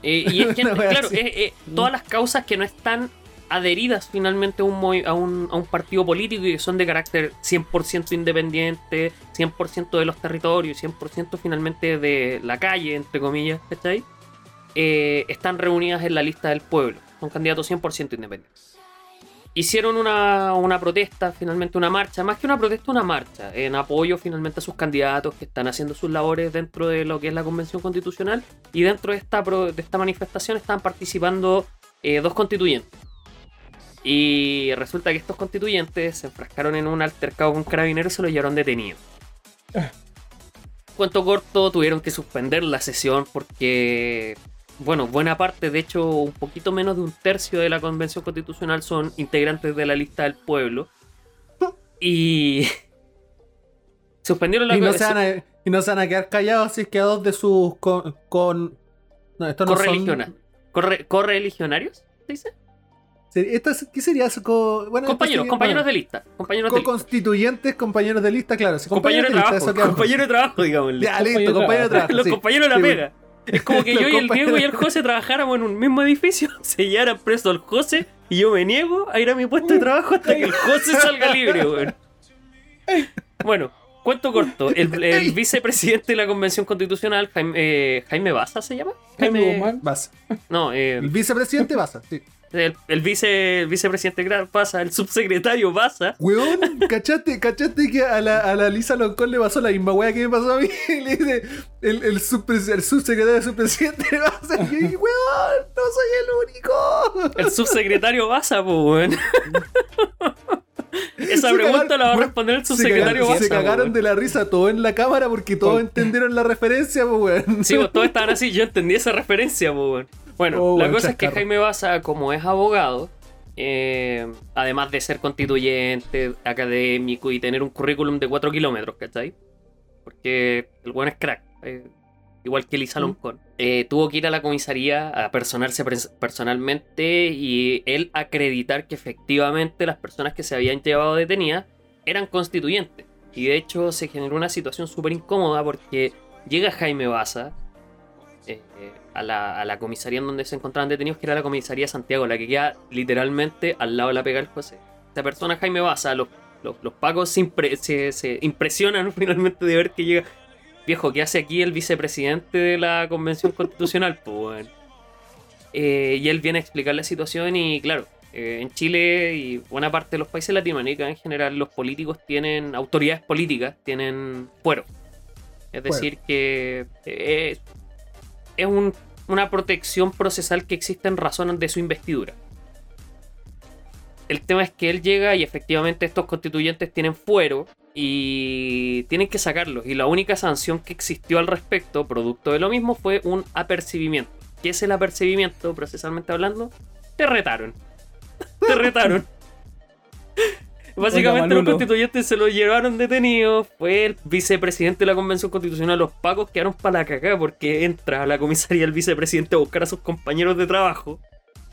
Eh, y es que, claro, eh, eh, todas las causas que no están adheridas finalmente a un, a un, a un partido político y que son de carácter 100% independiente, 100% de los territorios, 100% finalmente de la calle, entre comillas, ¿cachai? Eh, están reunidas en la lista del pueblo. Son candidatos 100% independientes. hicieron una, una protesta, finalmente una marcha, más que una protesta, una marcha, en apoyo finalmente a sus candidatos que están haciendo sus labores dentro de lo que es la Convención Constitucional. Y dentro de esta, pro- de esta manifestación están participando eh, dos constituyentes. Y resulta que estos constituyentes se enfrascaron en un altercado con carabineros y se lo llevaron detenido. Cuento corto, tuvieron que suspender la sesión porque, bueno, buena parte, de hecho, un poquito menos de un tercio de la Convención Constitucional son integrantes de la lista del pueblo. Y suspendieron la Y no, co- se van a, y no se van a quedar callados si es que a dos de sus. con. con- no, esto no son. correligiona- corre- correligionarios, ¿se dice? esto es- ¿Qué sería eso? Co- bueno, Compañeros, sería- compañeros bueno, de lista. Compañeros de lista. constituyentes, compañeros de lista, claro. Compañeros de lista, trabajo. Compañeros de trabajo, digámosle. Ya, listo, Compañero de compañero de trabajo. Los sí. compañeros de la Sí, pega. Es como que yo y el Diego y el José trabajáramos en un mismo edificio, se llevaran preso al José y yo me niego a ir a mi puesto de trabajo hasta que el José salga libre, weón. Bueno, cuento corto. El, el vicepresidente de la Convención Constitucional, Jaime, eh, Jaime Baza, ¿se llama? Jaime. Vas. No, eh, El vicepresidente Baza, sí. El, el vice, el vicepresidente Gra- Baza, el subsecretario Baza. Weón, ¿cachaste, cachaste que a la, a la Lisa Loncón le pasó la misma weá que me pasó a mí? Le dice el, el, subpres- el subsecretario de subpresidente Baza. Y yo dije, weón, no soy el único. El subsecretario Baza, pues, weón. Esa Se pregunta cagaron- la va a responder el Se subsecretario cagaron, Baza. se cagaron de la risa todos en la cámara porque todos entendieron la referencia, pues, weón. Sí, pues todos estaban así, yo entendí esa referencia, pues, weón. Bueno, Oh, la cosa es que. Jaime Baza, como es abogado, eh, además de ser constituyente, académico y tener un currículum de 4 kilómetros, ¿cachai? Porque el weón es crack, eh, igual que Lisa Mm. Loncón. Eh, tuvo que ir a la comisaría a personarse personalmente y él acreditar que efectivamente las personas que se habían llevado detenidas eran constituyentes. Y de hecho se generó una situación súper incómoda porque llega Jaime Baza a, la, a la comisaría en donde se encontraban detenidos, que era la comisaría de Santiago, la que queda literalmente al lado de la pega del José. Esta persona, Jaime Baza, los, los, los pacos se, impre- se- se impresionan finalmente de ver que llega. Viejo, ¿qué hace aquí el vicepresidente de la Convención Constitucional? Pues. Eh, y él viene a explicar la situación y claro, eh, en Chile y buena parte de los países de Latinoamérica en general los políticos tienen, autoridades políticas tienen fuero. Es decir, que eh, es un- una protección procesal que existe en razón de su investidura. El tema es que él llega y efectivamente estos constituyentes tienen fuero y tienen que sacarlos. Y la única sanción que existió al respecto, producto de lo mismo, fue un apercibimiento. ¿Qué es el apercibimiento, procesalmente hablando? Te retaron. Te retaron. Básicamente los constituyentes se lo llevaron detenido. Fue el vicepresidente de la Convención Constitucional. Los pacos quedaron para la cagada porque entra a la comisaría el vicepresidente a buscar a sus compañeros de trabajo.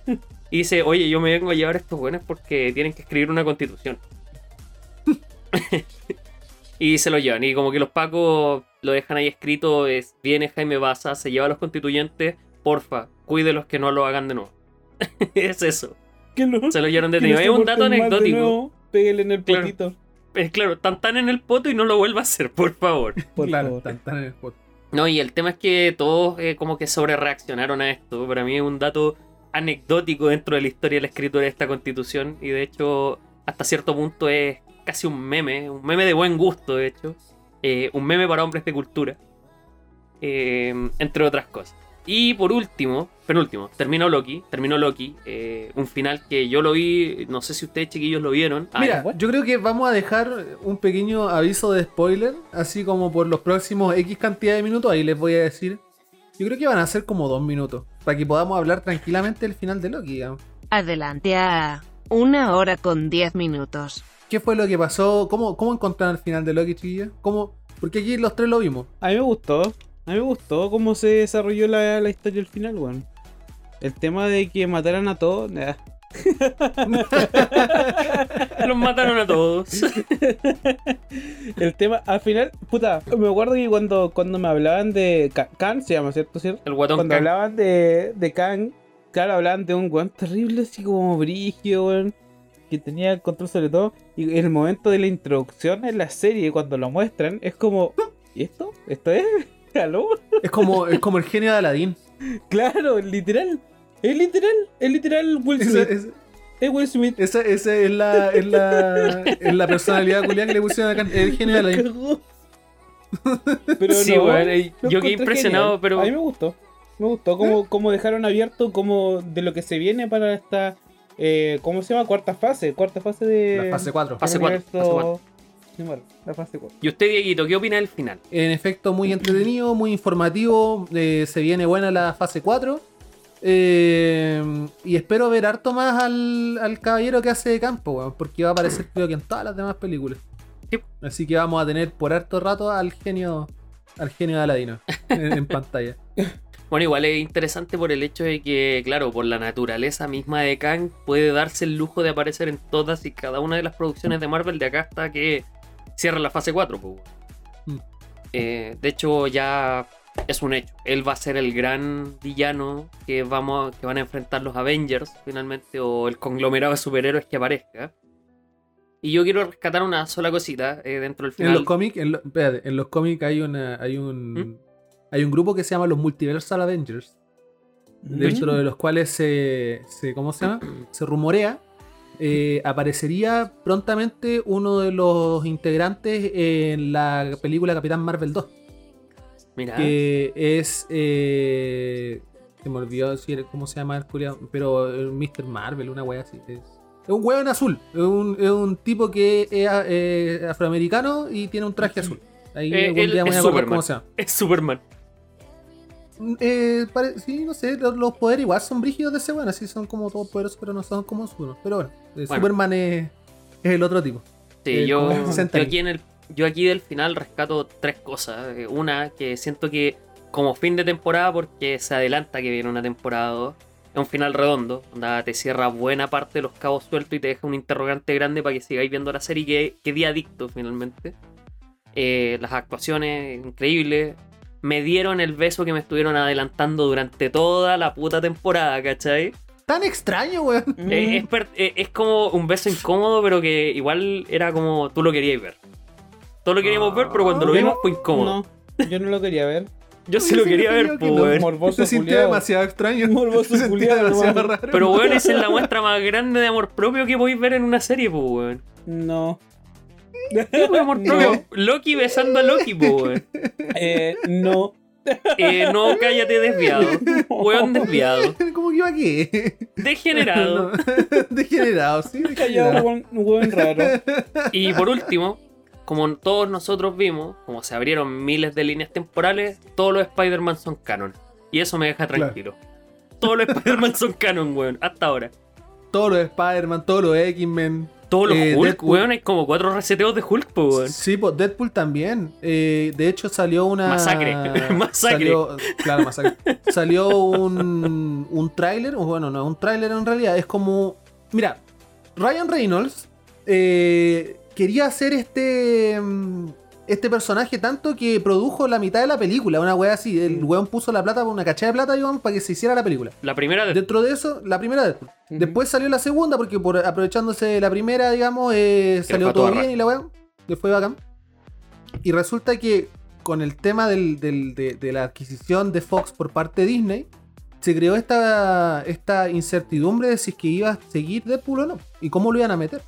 Y dice, oye, yo me vengo a llevar a estos buenos porque tienen que escribir una constitución. y se lo llevan. Y como que los pacos lo dejan ahí escrito, es, viene Jaime Baza, se lleva a los constituyentes, porfa, cuídelos que no lo hagan de nuevo. es eso. Que no, Se lo llevaron no detenido. Es un dato nuevo, Pégale en el Claro. potito, Es claro, tan tan en el poto y no lo vuelva a hacer, por favor. por claro, favor. tan- tan en el spot. No, y el tema es que todos eh, como que sobre reaccionaron a esto. Para mí es un dato anecdótico dentro de la historia de la escritura de esta constitución. Y de hecho, hasta cierto punto es casi un meme. Un meme de buen gusto, de hecho. Eh, un meme para hombres de cultura. Eh, entre otras cosas. Y por último, penúltimo, terminó Loki. Terminó Loki. eh, un final que yo lo vi. No sé si ustedes chiquillos lo vieron. Ah, Mira, what? yo creo que vamos a dejar un pequeño aviso de spoiler, así como por los próximos X cantidad de minutos, ahí les voy a decir. Yo creo que van a ser como dos minutos, para que podamos hablar tranquilamente del final de Loki, digamos. Adelante a una hora con 10 minutos. ¿Qué fue lo que pasó? ¿Cómo, cómo encontraron el final de Loki, chiquillos? ¿Cómo? Porque aquí los tres lo vimos. A mí me gustó. A mí me gustó cómo se desarrolló la, la historia al final, weón. El tema de que mataran a todos, nah. los mataron a todos. El tema, al final, puta, me acuerdo que cuando, cuando me hablaban de Khan, se llama, ¿cierto? ¿Cierto? El guatón Cuando Kang. hablaban de, de Khan, claro, hablaban de un weón terrible, así como brigio, weón, que tenía el control sobre todo. Y en el momento de la introducción en la serie, cuando lo muestran, es como, ¿y esto? ¿Esto es? ¿Aló? Es como, es como el genio de Aladdin. Claro, literal. Es literal, es literal Will Es, Smith. es- Es Will Smith. Esa, esa es, la, es, la, es la personalidad culiada que le pusieron acá. La Aladdin. cagó. Pero Sí, no, weón, eh, yo quedé impresionado, genial. pero- A mí me gustó. Me gustó cómo, cómo dejaron abierto como de lo que se viene para esta. Eh, ¿Cómo se llama? Cuarta fase. Cuarta fase de. La fase 4. Fase del cuatro, universo fase cuatro. cinematográfico. La fase 4. ¿Y usted, Dieguito, qué opina del final? En efecto, muy entretenido, muy informativo. eh, se viene buena la fase 4. Eh, y espero ver harto más al, al caballero que hace de campo, weón, porque va a aparecer creo que en todas las demás películas. Sí. Así que vamos a tener por harto rato al genio al genio de Aladino en, en pantalla. Bueno, igual es interesante por el hecho de que, claro, por la naturaleza misma de Kang, puede darse el lujo de aparecer en todas y cada una de las producciones de Marvel de acá hasta que cierra la fase 4. pues. Mm. Eh, de hecho, ya es un hecho. Él va a ser el gran villano que, vamos, que van a enfrentar los Avengers, finalmente, o el conglomerado de superhéroes que aparezca. Y yo quiero rescatar una sola cosita eh, dentro del En final. los cómics, en, lo- espérate, en los cómics hay una, hay un ¿Mm? hay un grupo que se llama los Multiversal Avengers. dentro de los cuales se, se- ¿cómo se llama? Se rumorea eh, aparecería prontamente uno de los integrantes en la película Capitán Marvel 2, Mira, que es eh, se me olvidó decir cómo se llama el culiao, pero eh, Mr. Marvel, una wea así. Es, es un hueón azul, es un, es un tipo que es eh, afroamericano y tiene un traje azul. Ahí Eh, algún día es Superman. cómo se llama. es Superman. Eh, pare- sí, no sé, los, los poderes igual son brígidos de ese bueno, así son como todos poderosos, pero no son como uno. Pero bueno, eh, Bueno. Superman es, es el otro tipo. Sí, Eh, yo, yo aquí en el, yo aquí del final rescato tres cosas. Eh, Una, que siento que como fin de temporada, porque se adelanta que viene una temporada 2, es un final redondo, onda, te cierra buena parte de los cabos sueltos y te deja un interrogante grande para que sigáis viendo la serie que, que di adicto finalmente. Eh, las actuaciones increíbles. Me dieron el beso que me estuvieron adelantando durante toda la puta temporada, ¿cachai? Tan extraño, weón. Eh, es, eh, es como un beso incómodo, pero que igual era como tú lo querías ver. Todos lo queríamos ver, pero cuando lo vimos fue incómodo. No, yo no lo quería ver. Yo sí lo quería ver, pues, weón. Morboso Se sintió demasiado extraño. Morboso Se sentía culiao, demasiado weón. raro. Pero weón, esa es la muestra más grande de amor propio que podéis ver en una serie, pues, weón. No. ¿Qué amor propio? Loki besando a Loki, pues, weón. Eh, no. Eh, no, cállate desviado. Weón desviado. ¿Cómo que iba aquí? Degenerado. Degenerado, sí, Callado, degenerado. un hueón raro. Y por último, como todos nosotros vimos, como se abrieron miles de líneas temporales, todos los Spider-Man son canon. Y eso me deja tranquilo. Todos los Spider-Man son canon, weón, hasta ahora. Todos los Spider-Man, todos los X-Men. Todos los Eh, Hulk, Deadpool. weón, hay como cuatro reseteos de Hulk, pues, weón. Sí, pues Deadpool también. Eh, de hecho, salió una. Masacre. Masacre. Salió, claro, masacre. Salió un, un tráiler. Bueno, no es un tráiler en realidad. Es como. Mira, Ryan Reynolds eh, quería hacer este. mm, Este personaje tanto que produjo la mitad de la película, una wea así. El weón puso la plata, una cachada de plata, digamos, para que se hiciera la película. La primera de... Dentro de eso, la primera. Ujú. Después salió la segunda, porque por aprovechándose de la primera, digamos, eh, salió todo bien y la weá. Le fue bacán. Y resulta que con el tema del- del- de, de la adquisición de Fox por parte de Disney, se creó esta, esta incertidumbre de si es que iba a seguir Deadpool o no. Y cómo lo iban a meter.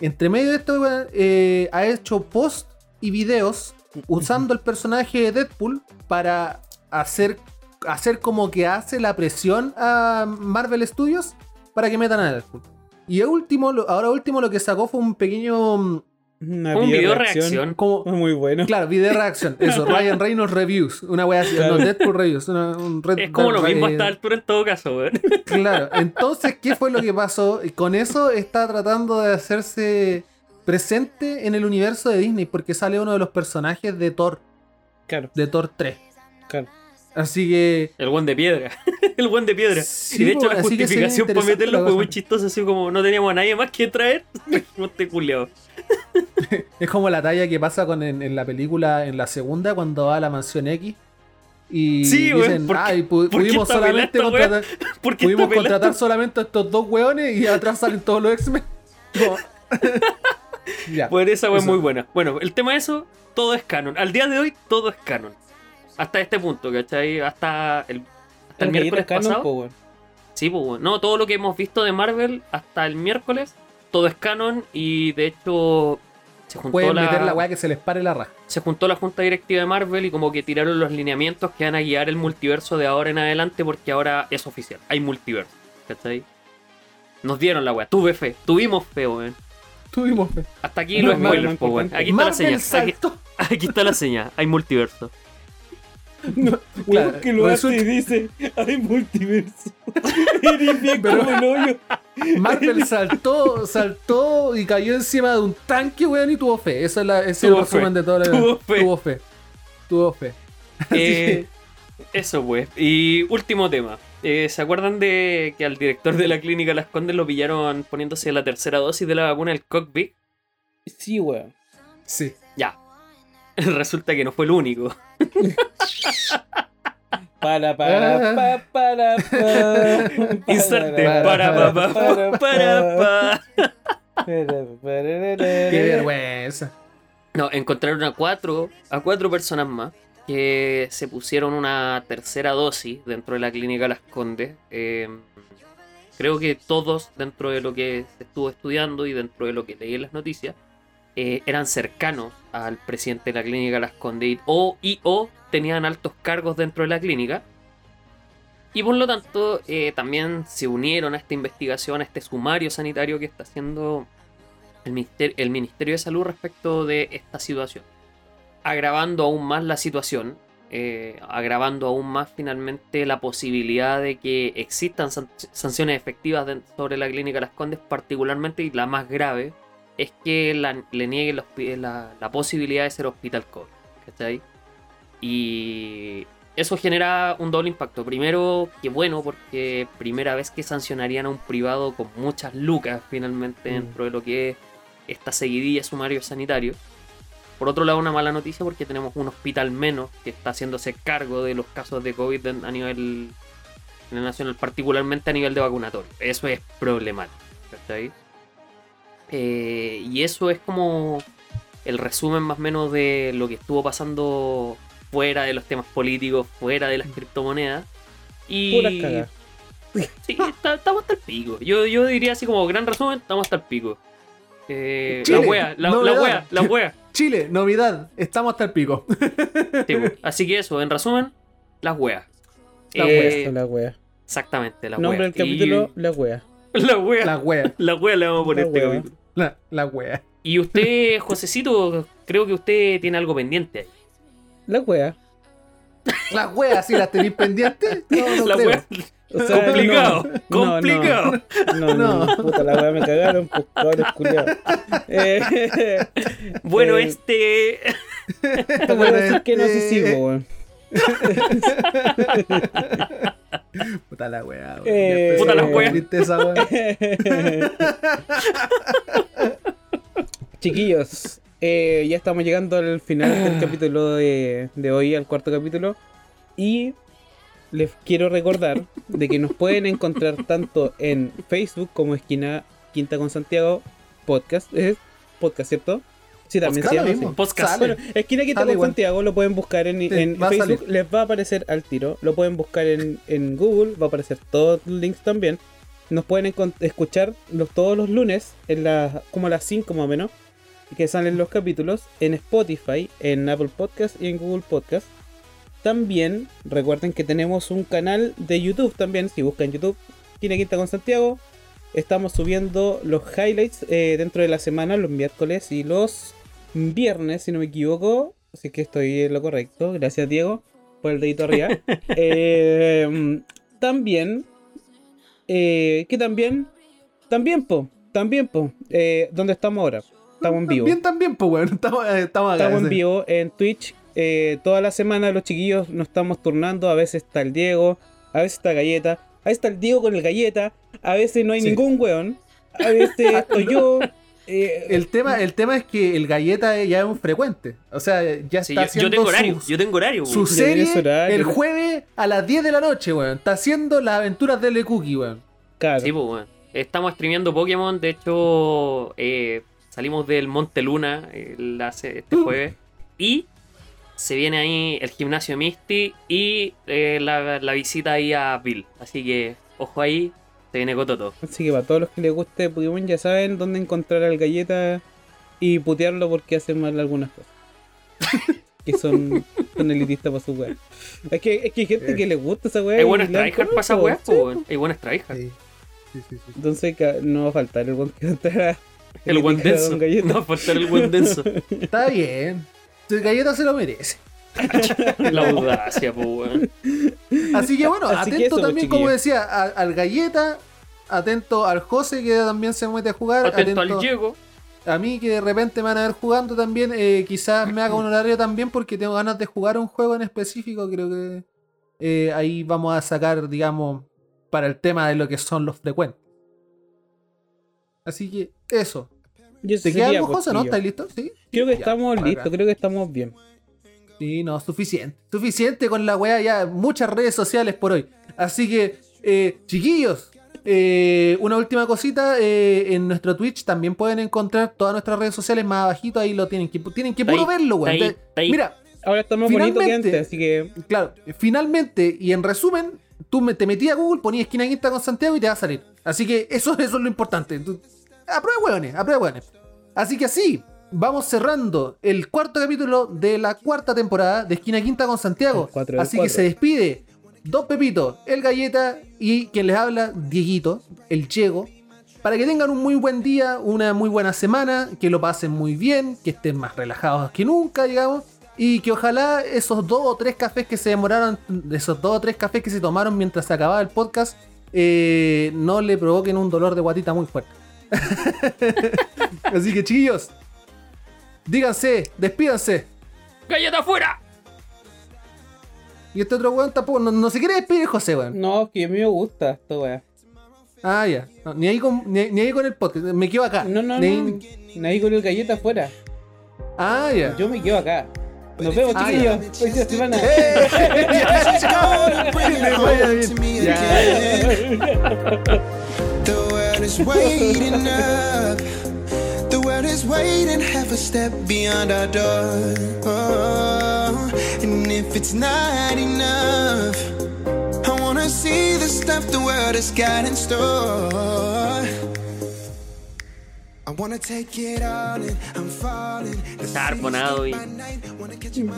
Entre medio de esto, eh, ha hecho post y videos usando el personaje de Deadpool para hacer, hacer como que hace la presión a Marvel Studios para que metan a Deadpool. Y último, ahora último lo que sacó fue un pequeño... Una Un video reacción. Como, Muy bueno. Claro, video reacción. Eso, Ryan Reynolds Reviews. Una wea así. Claro. No, Deadpool Reviews. una- un red- Es como lo mismo a eh, esta altura en todo caso, weón. Claro, entonces, ¿qué fue lo que pasó? Y con eso está tratando de hacerse presente en el universo de Disney porque sale uno de los personajes de Thor, Claro, de Thor 3. claro. Así que. El buen de piedra. El buen de piedra. Sí, y de hecho po, la justificación para meterlo fue muy chistosa, así como no teníamos a nadie más que traer. Trajimos este culiao. Es como la talla que pasa con en, en la película, en la segunda, cuando va a la mansión X. Y Sí, dicen, ¿por qué- ay, pu- por qué pudimos solamente contratar, pudimos contratar solamente a estos dos weones y atrás salen todos los X-Men. Ya. Bueno, esa fue muy buena. Bueno, el tema de eso, todo es canon. Al día de hoy, todo es canon. Hasta este punto, ¿cachai? Hasta el, hasta el El miércoles canon, pasado. po. Sí, pues, no, todo lo que hemos visto de Marvel hasta el miércoles, todo es canon y de hecho se juntó Pueden la, meter la weá que se les pare la raja. se juntó la junta directiva de Marvel y como que tiraron los lineamientos que van a guiar el multiverso de ahora en adelante porque ahora es oficial, hay multiverso, ¿cachai? Nos dieron la weá, tuve fe, tuvimos fe, weón. Tuvimos fe. Hasta aquí No, los spoilers, no. Aquí está la señal. Aquí, aquí está la señal, hay multiverso. Weón Claro, que lo hace y dice, hay multiverso. Bien como el hoyo. Marvel saltó, saltó y cayó encima de un tanque, weón, y tuvo fe. Esa es la, ese es el resumen fe. de toda la Tuvo fe. Tuvo fe. Tuvo fe. Eh, eso pues. Y último tema. Eh, ¿Se acuerdan de que al director de la clínica Las Condes lo pillaron poniéndose la tercera dosis de la vacuna del cockpit? Sí, weón. Sí. Ya. Resulta que no fue el único. Para, para, pa, para, pa. Inserte. para, Para, pa, pa, pa, para, pa. Qué vergüenza. No, encontraron a cuatro, a cuatro personas más que se pusieron una tercera dosis dentro de la clínica Las Condes. Eh, creo que todos dentro de lo que se estuvo estudiando y dentro de lo que leí en las noticias eh, eran cercanos al presidente de la clínica Las Condes y o, y o tenían altos cargos dentro de la clínica. Y por lo tanto eh, también se unieron a esta investigación, a este sumario sanitario que está haciendo el Ministerio, el Ministerio de Salud respecto de esta situación. Agravando aún más la situación, eh, agravando aún más finalmente la posibilidad de que existan san- sanciones efectivas sobre la clínica Las Condes, particularmente y la más grave es que la- le nieguen los la, la posibilidad de ser hospital COVID. ¿cachai? Y eso genera un doble impacto. Primero, que bueno, porque primera vez que sancionarían a un privado con muchas lucas finalmente Mm. dentro de lo que es esta seguidilla sumario sanitario. Por otro lado, una mala noticia porque tenemos un hospital menos que está haciéndose cargo de los casos de COVID a nivel nacional, particularmente a nivel de vacunatorio. Eso es problemático. ¿cachai? Eh, y eso es como el resumen más o menos de lo que estuvo pasando fuera de los temas políticos, fuera de las criptomonedas. Y Puras. Sí, está- estamos hasta el pico. Yo, yo diría así como gran resumen, estamos hasta el pico. Eh, la Chile, wea, la, la novedad. wea, la wea. Chile, novedad. Estamos hasta el pico. Sí. Así que eso, en resumen, las weas. La Eh, Esto, la wea. Exactamente, las Nombre weas. del Y- capítulo, la wea. La wea. La wea. La wea le vamos a poner La este wea. capítulo. La, la wea. Y usted, Josecito, creo que usted tiene algo pendiente ahí. La wea. La wea, si las tenéis pendientes. No, no la creo. wea. O sea, complicado, no, no, complicado. No, no, No. puta, la wea me cagaron, pues cabros culiados. Eh, Bueno, Eh, este. te voy a decir que no sé si, este- weón. Puta la wea. Eh, Puta la wea. ¿Viste esa wea? Chiquillos, eh, ya estamos llegando al final del capítulo de, de hoy, al cuarto capítulo. Y les quiero recordar de que nos pueden encontrar tanto en Facebook como Esquina Quinta con Santiago Podcast. Es podcast, ¿cierto? Sí, también Podcast, se llama. Podcast. Bueno, Esquina con igual. Santiago lo pueden buscar en, Sí, Facebook, les va a aparecer al tiro. Lo pueden buscar en, en Google, va a aparecer todos los links también. Nos pueden escuchar los, todos los lunes, en las, como a las 5 más o menos, que salen los capítulos, en Spotify, en Apple Podcast y en Google Podcast. También recuerden que tenemos un canal de YouTube también, si buscan YouTube, Esquina Quinta con Santiago. Estamos subiendo los highlights eh, dentro de la semana, los miércoles y los viernes, si no me equivoco. Así que estoy en lo correcto. Gracias, Diego, por el dedito arriba. Eh, también, eh, que también, también, po, también, po, eh, ¿dónde estamos ahora? Estamos en vivo. Bien, también, pues, weón. Estamos, eh, estamos acá. Estamos en vivo en Twitch. toda la semana los chiquillos nos estamos turnando. A veces está el Diego, a veces está Galleta, a veces está el Diego con el Galleta, a veces no hay Sí. ningún weón, a veces estoy yo. Eh, El tema, el tema es que el galleta ya es un frecuente. O sea, ya Sí, está yo, yo haciendo tengo horario, su, yo tengo horario. su serie horario. el jueves a las 10 de la noche, weón. Está haciendo las aventuras de Le Cookie, weón. claro. Sí, pues, weón. Estamos streameando Pokémon. De hecho, eh, salimos del Monte Luna el- hace- este Uh. jueves. Y se viene ahí el gimnasio Misty y eh, la, la visita ahí a Bill. Así que ojo ahí, se viene Cototo. Así que para todos los que les guste Pokémon ya saben dónde encontrar al galleta y putearlo porque hace mal algunas cosas. que son, son elitistas para su weá. Es que, es que hay gente que les gusta esa weá. Hay buenas le dan tryhard para esa weá. Hay buenas tryhard. Sí. Sí, sí, sí. Entonces no va a faltar el buen que entrará. El buen denso. No va a faltar el buen denso. Está bien. Su galleta se lo merece. La audacia, weón. Así que bueno, Así que atento eso, pues, también, como decía, a- al galleta, atento al José que también se mete a jugar, Atento atento al Diego. a mí que de repente me van a ver jugando también, eh, quizás me haga un horario también porque tengo ganas de jugar un juego en específico, creo que eh, ahí vamos a sacar, digamos, para el tema de lo que son los frecuentes. Así que eso. Yo ¿Te queda sería, algo, José? ¿No? ¿Estás listo? Sí. Creo que Ya, estamos listos, creo que estamos bien. Sí, no, suficiente. Suficiente con la weá ya. Muchas redes sociales por hoy. Así que, eh, chiquillos, eh, una última cosita. eh, en nuestro Twitch también pueden encontrar todas nuestras redes sociales más abajito. Ahí lo tienen que, tienen que puro ahí, verlo, weón. está ahí, ahí. Mira, Ahora está más bonito que antes, así que claro, finalmente y en resumen, tú me- te metías a Google, ponías esquina quinta con Santiago y te va a salir. Así que eso, eso es lo importante. Aprueba hueones, aprueba hueones. Así que así, vamos cerrando el cuarto capítulo de la cuarta temporada de Esquina Quinta con Santiago. Así que se despide Dos Pepitos, el Galleta y quien les habla, Dieguito, el Chego. Para que tengan un muy buen día, una muy buena semana, que lo pasen muy bien, que estén más relajados que nunca, digamos. Y que ojalá esos dos o tres cafés que se demoraron, esos dos o tres cafés que se tomaron mientras se acababa el podcast, eh, no le provoquen un dolor de guatita muy fuerte. Así que chiquillos, díganse, despídanse. ¡Galleta afuera! Y este otro weón tampoco, no, no se quiere despedir, José, weón. no, que a mí me gusta esta weá. Ah, ya. No, ni, ahí con, ni, ni ahí con el podcast, me quedo acá. No, no, Ni- no. Nadie con el galleta afuera. Ah, ya. Yo me quedo acá. Nos vemos, Ah, chiquillos. Próxima semana. Les vaya bien. The world is waiting up. The world is waiting half a step beyond our door. Oh, and if it's not enough, I wanna see the stuff the world has got in store. I wanna take it all in. I'm falling. Estar bonado y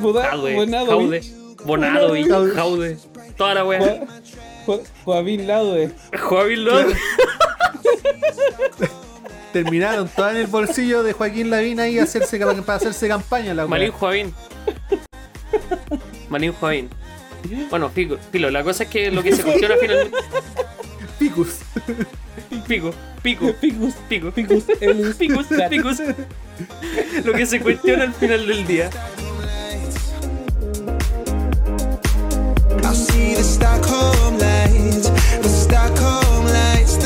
Boda- jaude, Bonado, jaude, bonado y Jaude. jaude. Toda la wea. Jo- Jo- Joaquín Lado, eh. Joaquín López. terminaron todas en el bolsillo de Joaquín Lavín ahí hacerse, para hacerse campaña. La Malín Joavín. Malín Joavín. Bueno, pico, Pilo, la cosa es que lo que se cuestiona finalmente. Picus. Pico, pico, picus, pico, picus, picus, picus. Lo que se cuestiona al final del día.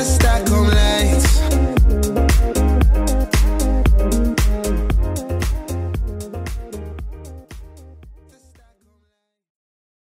Stockholm lights.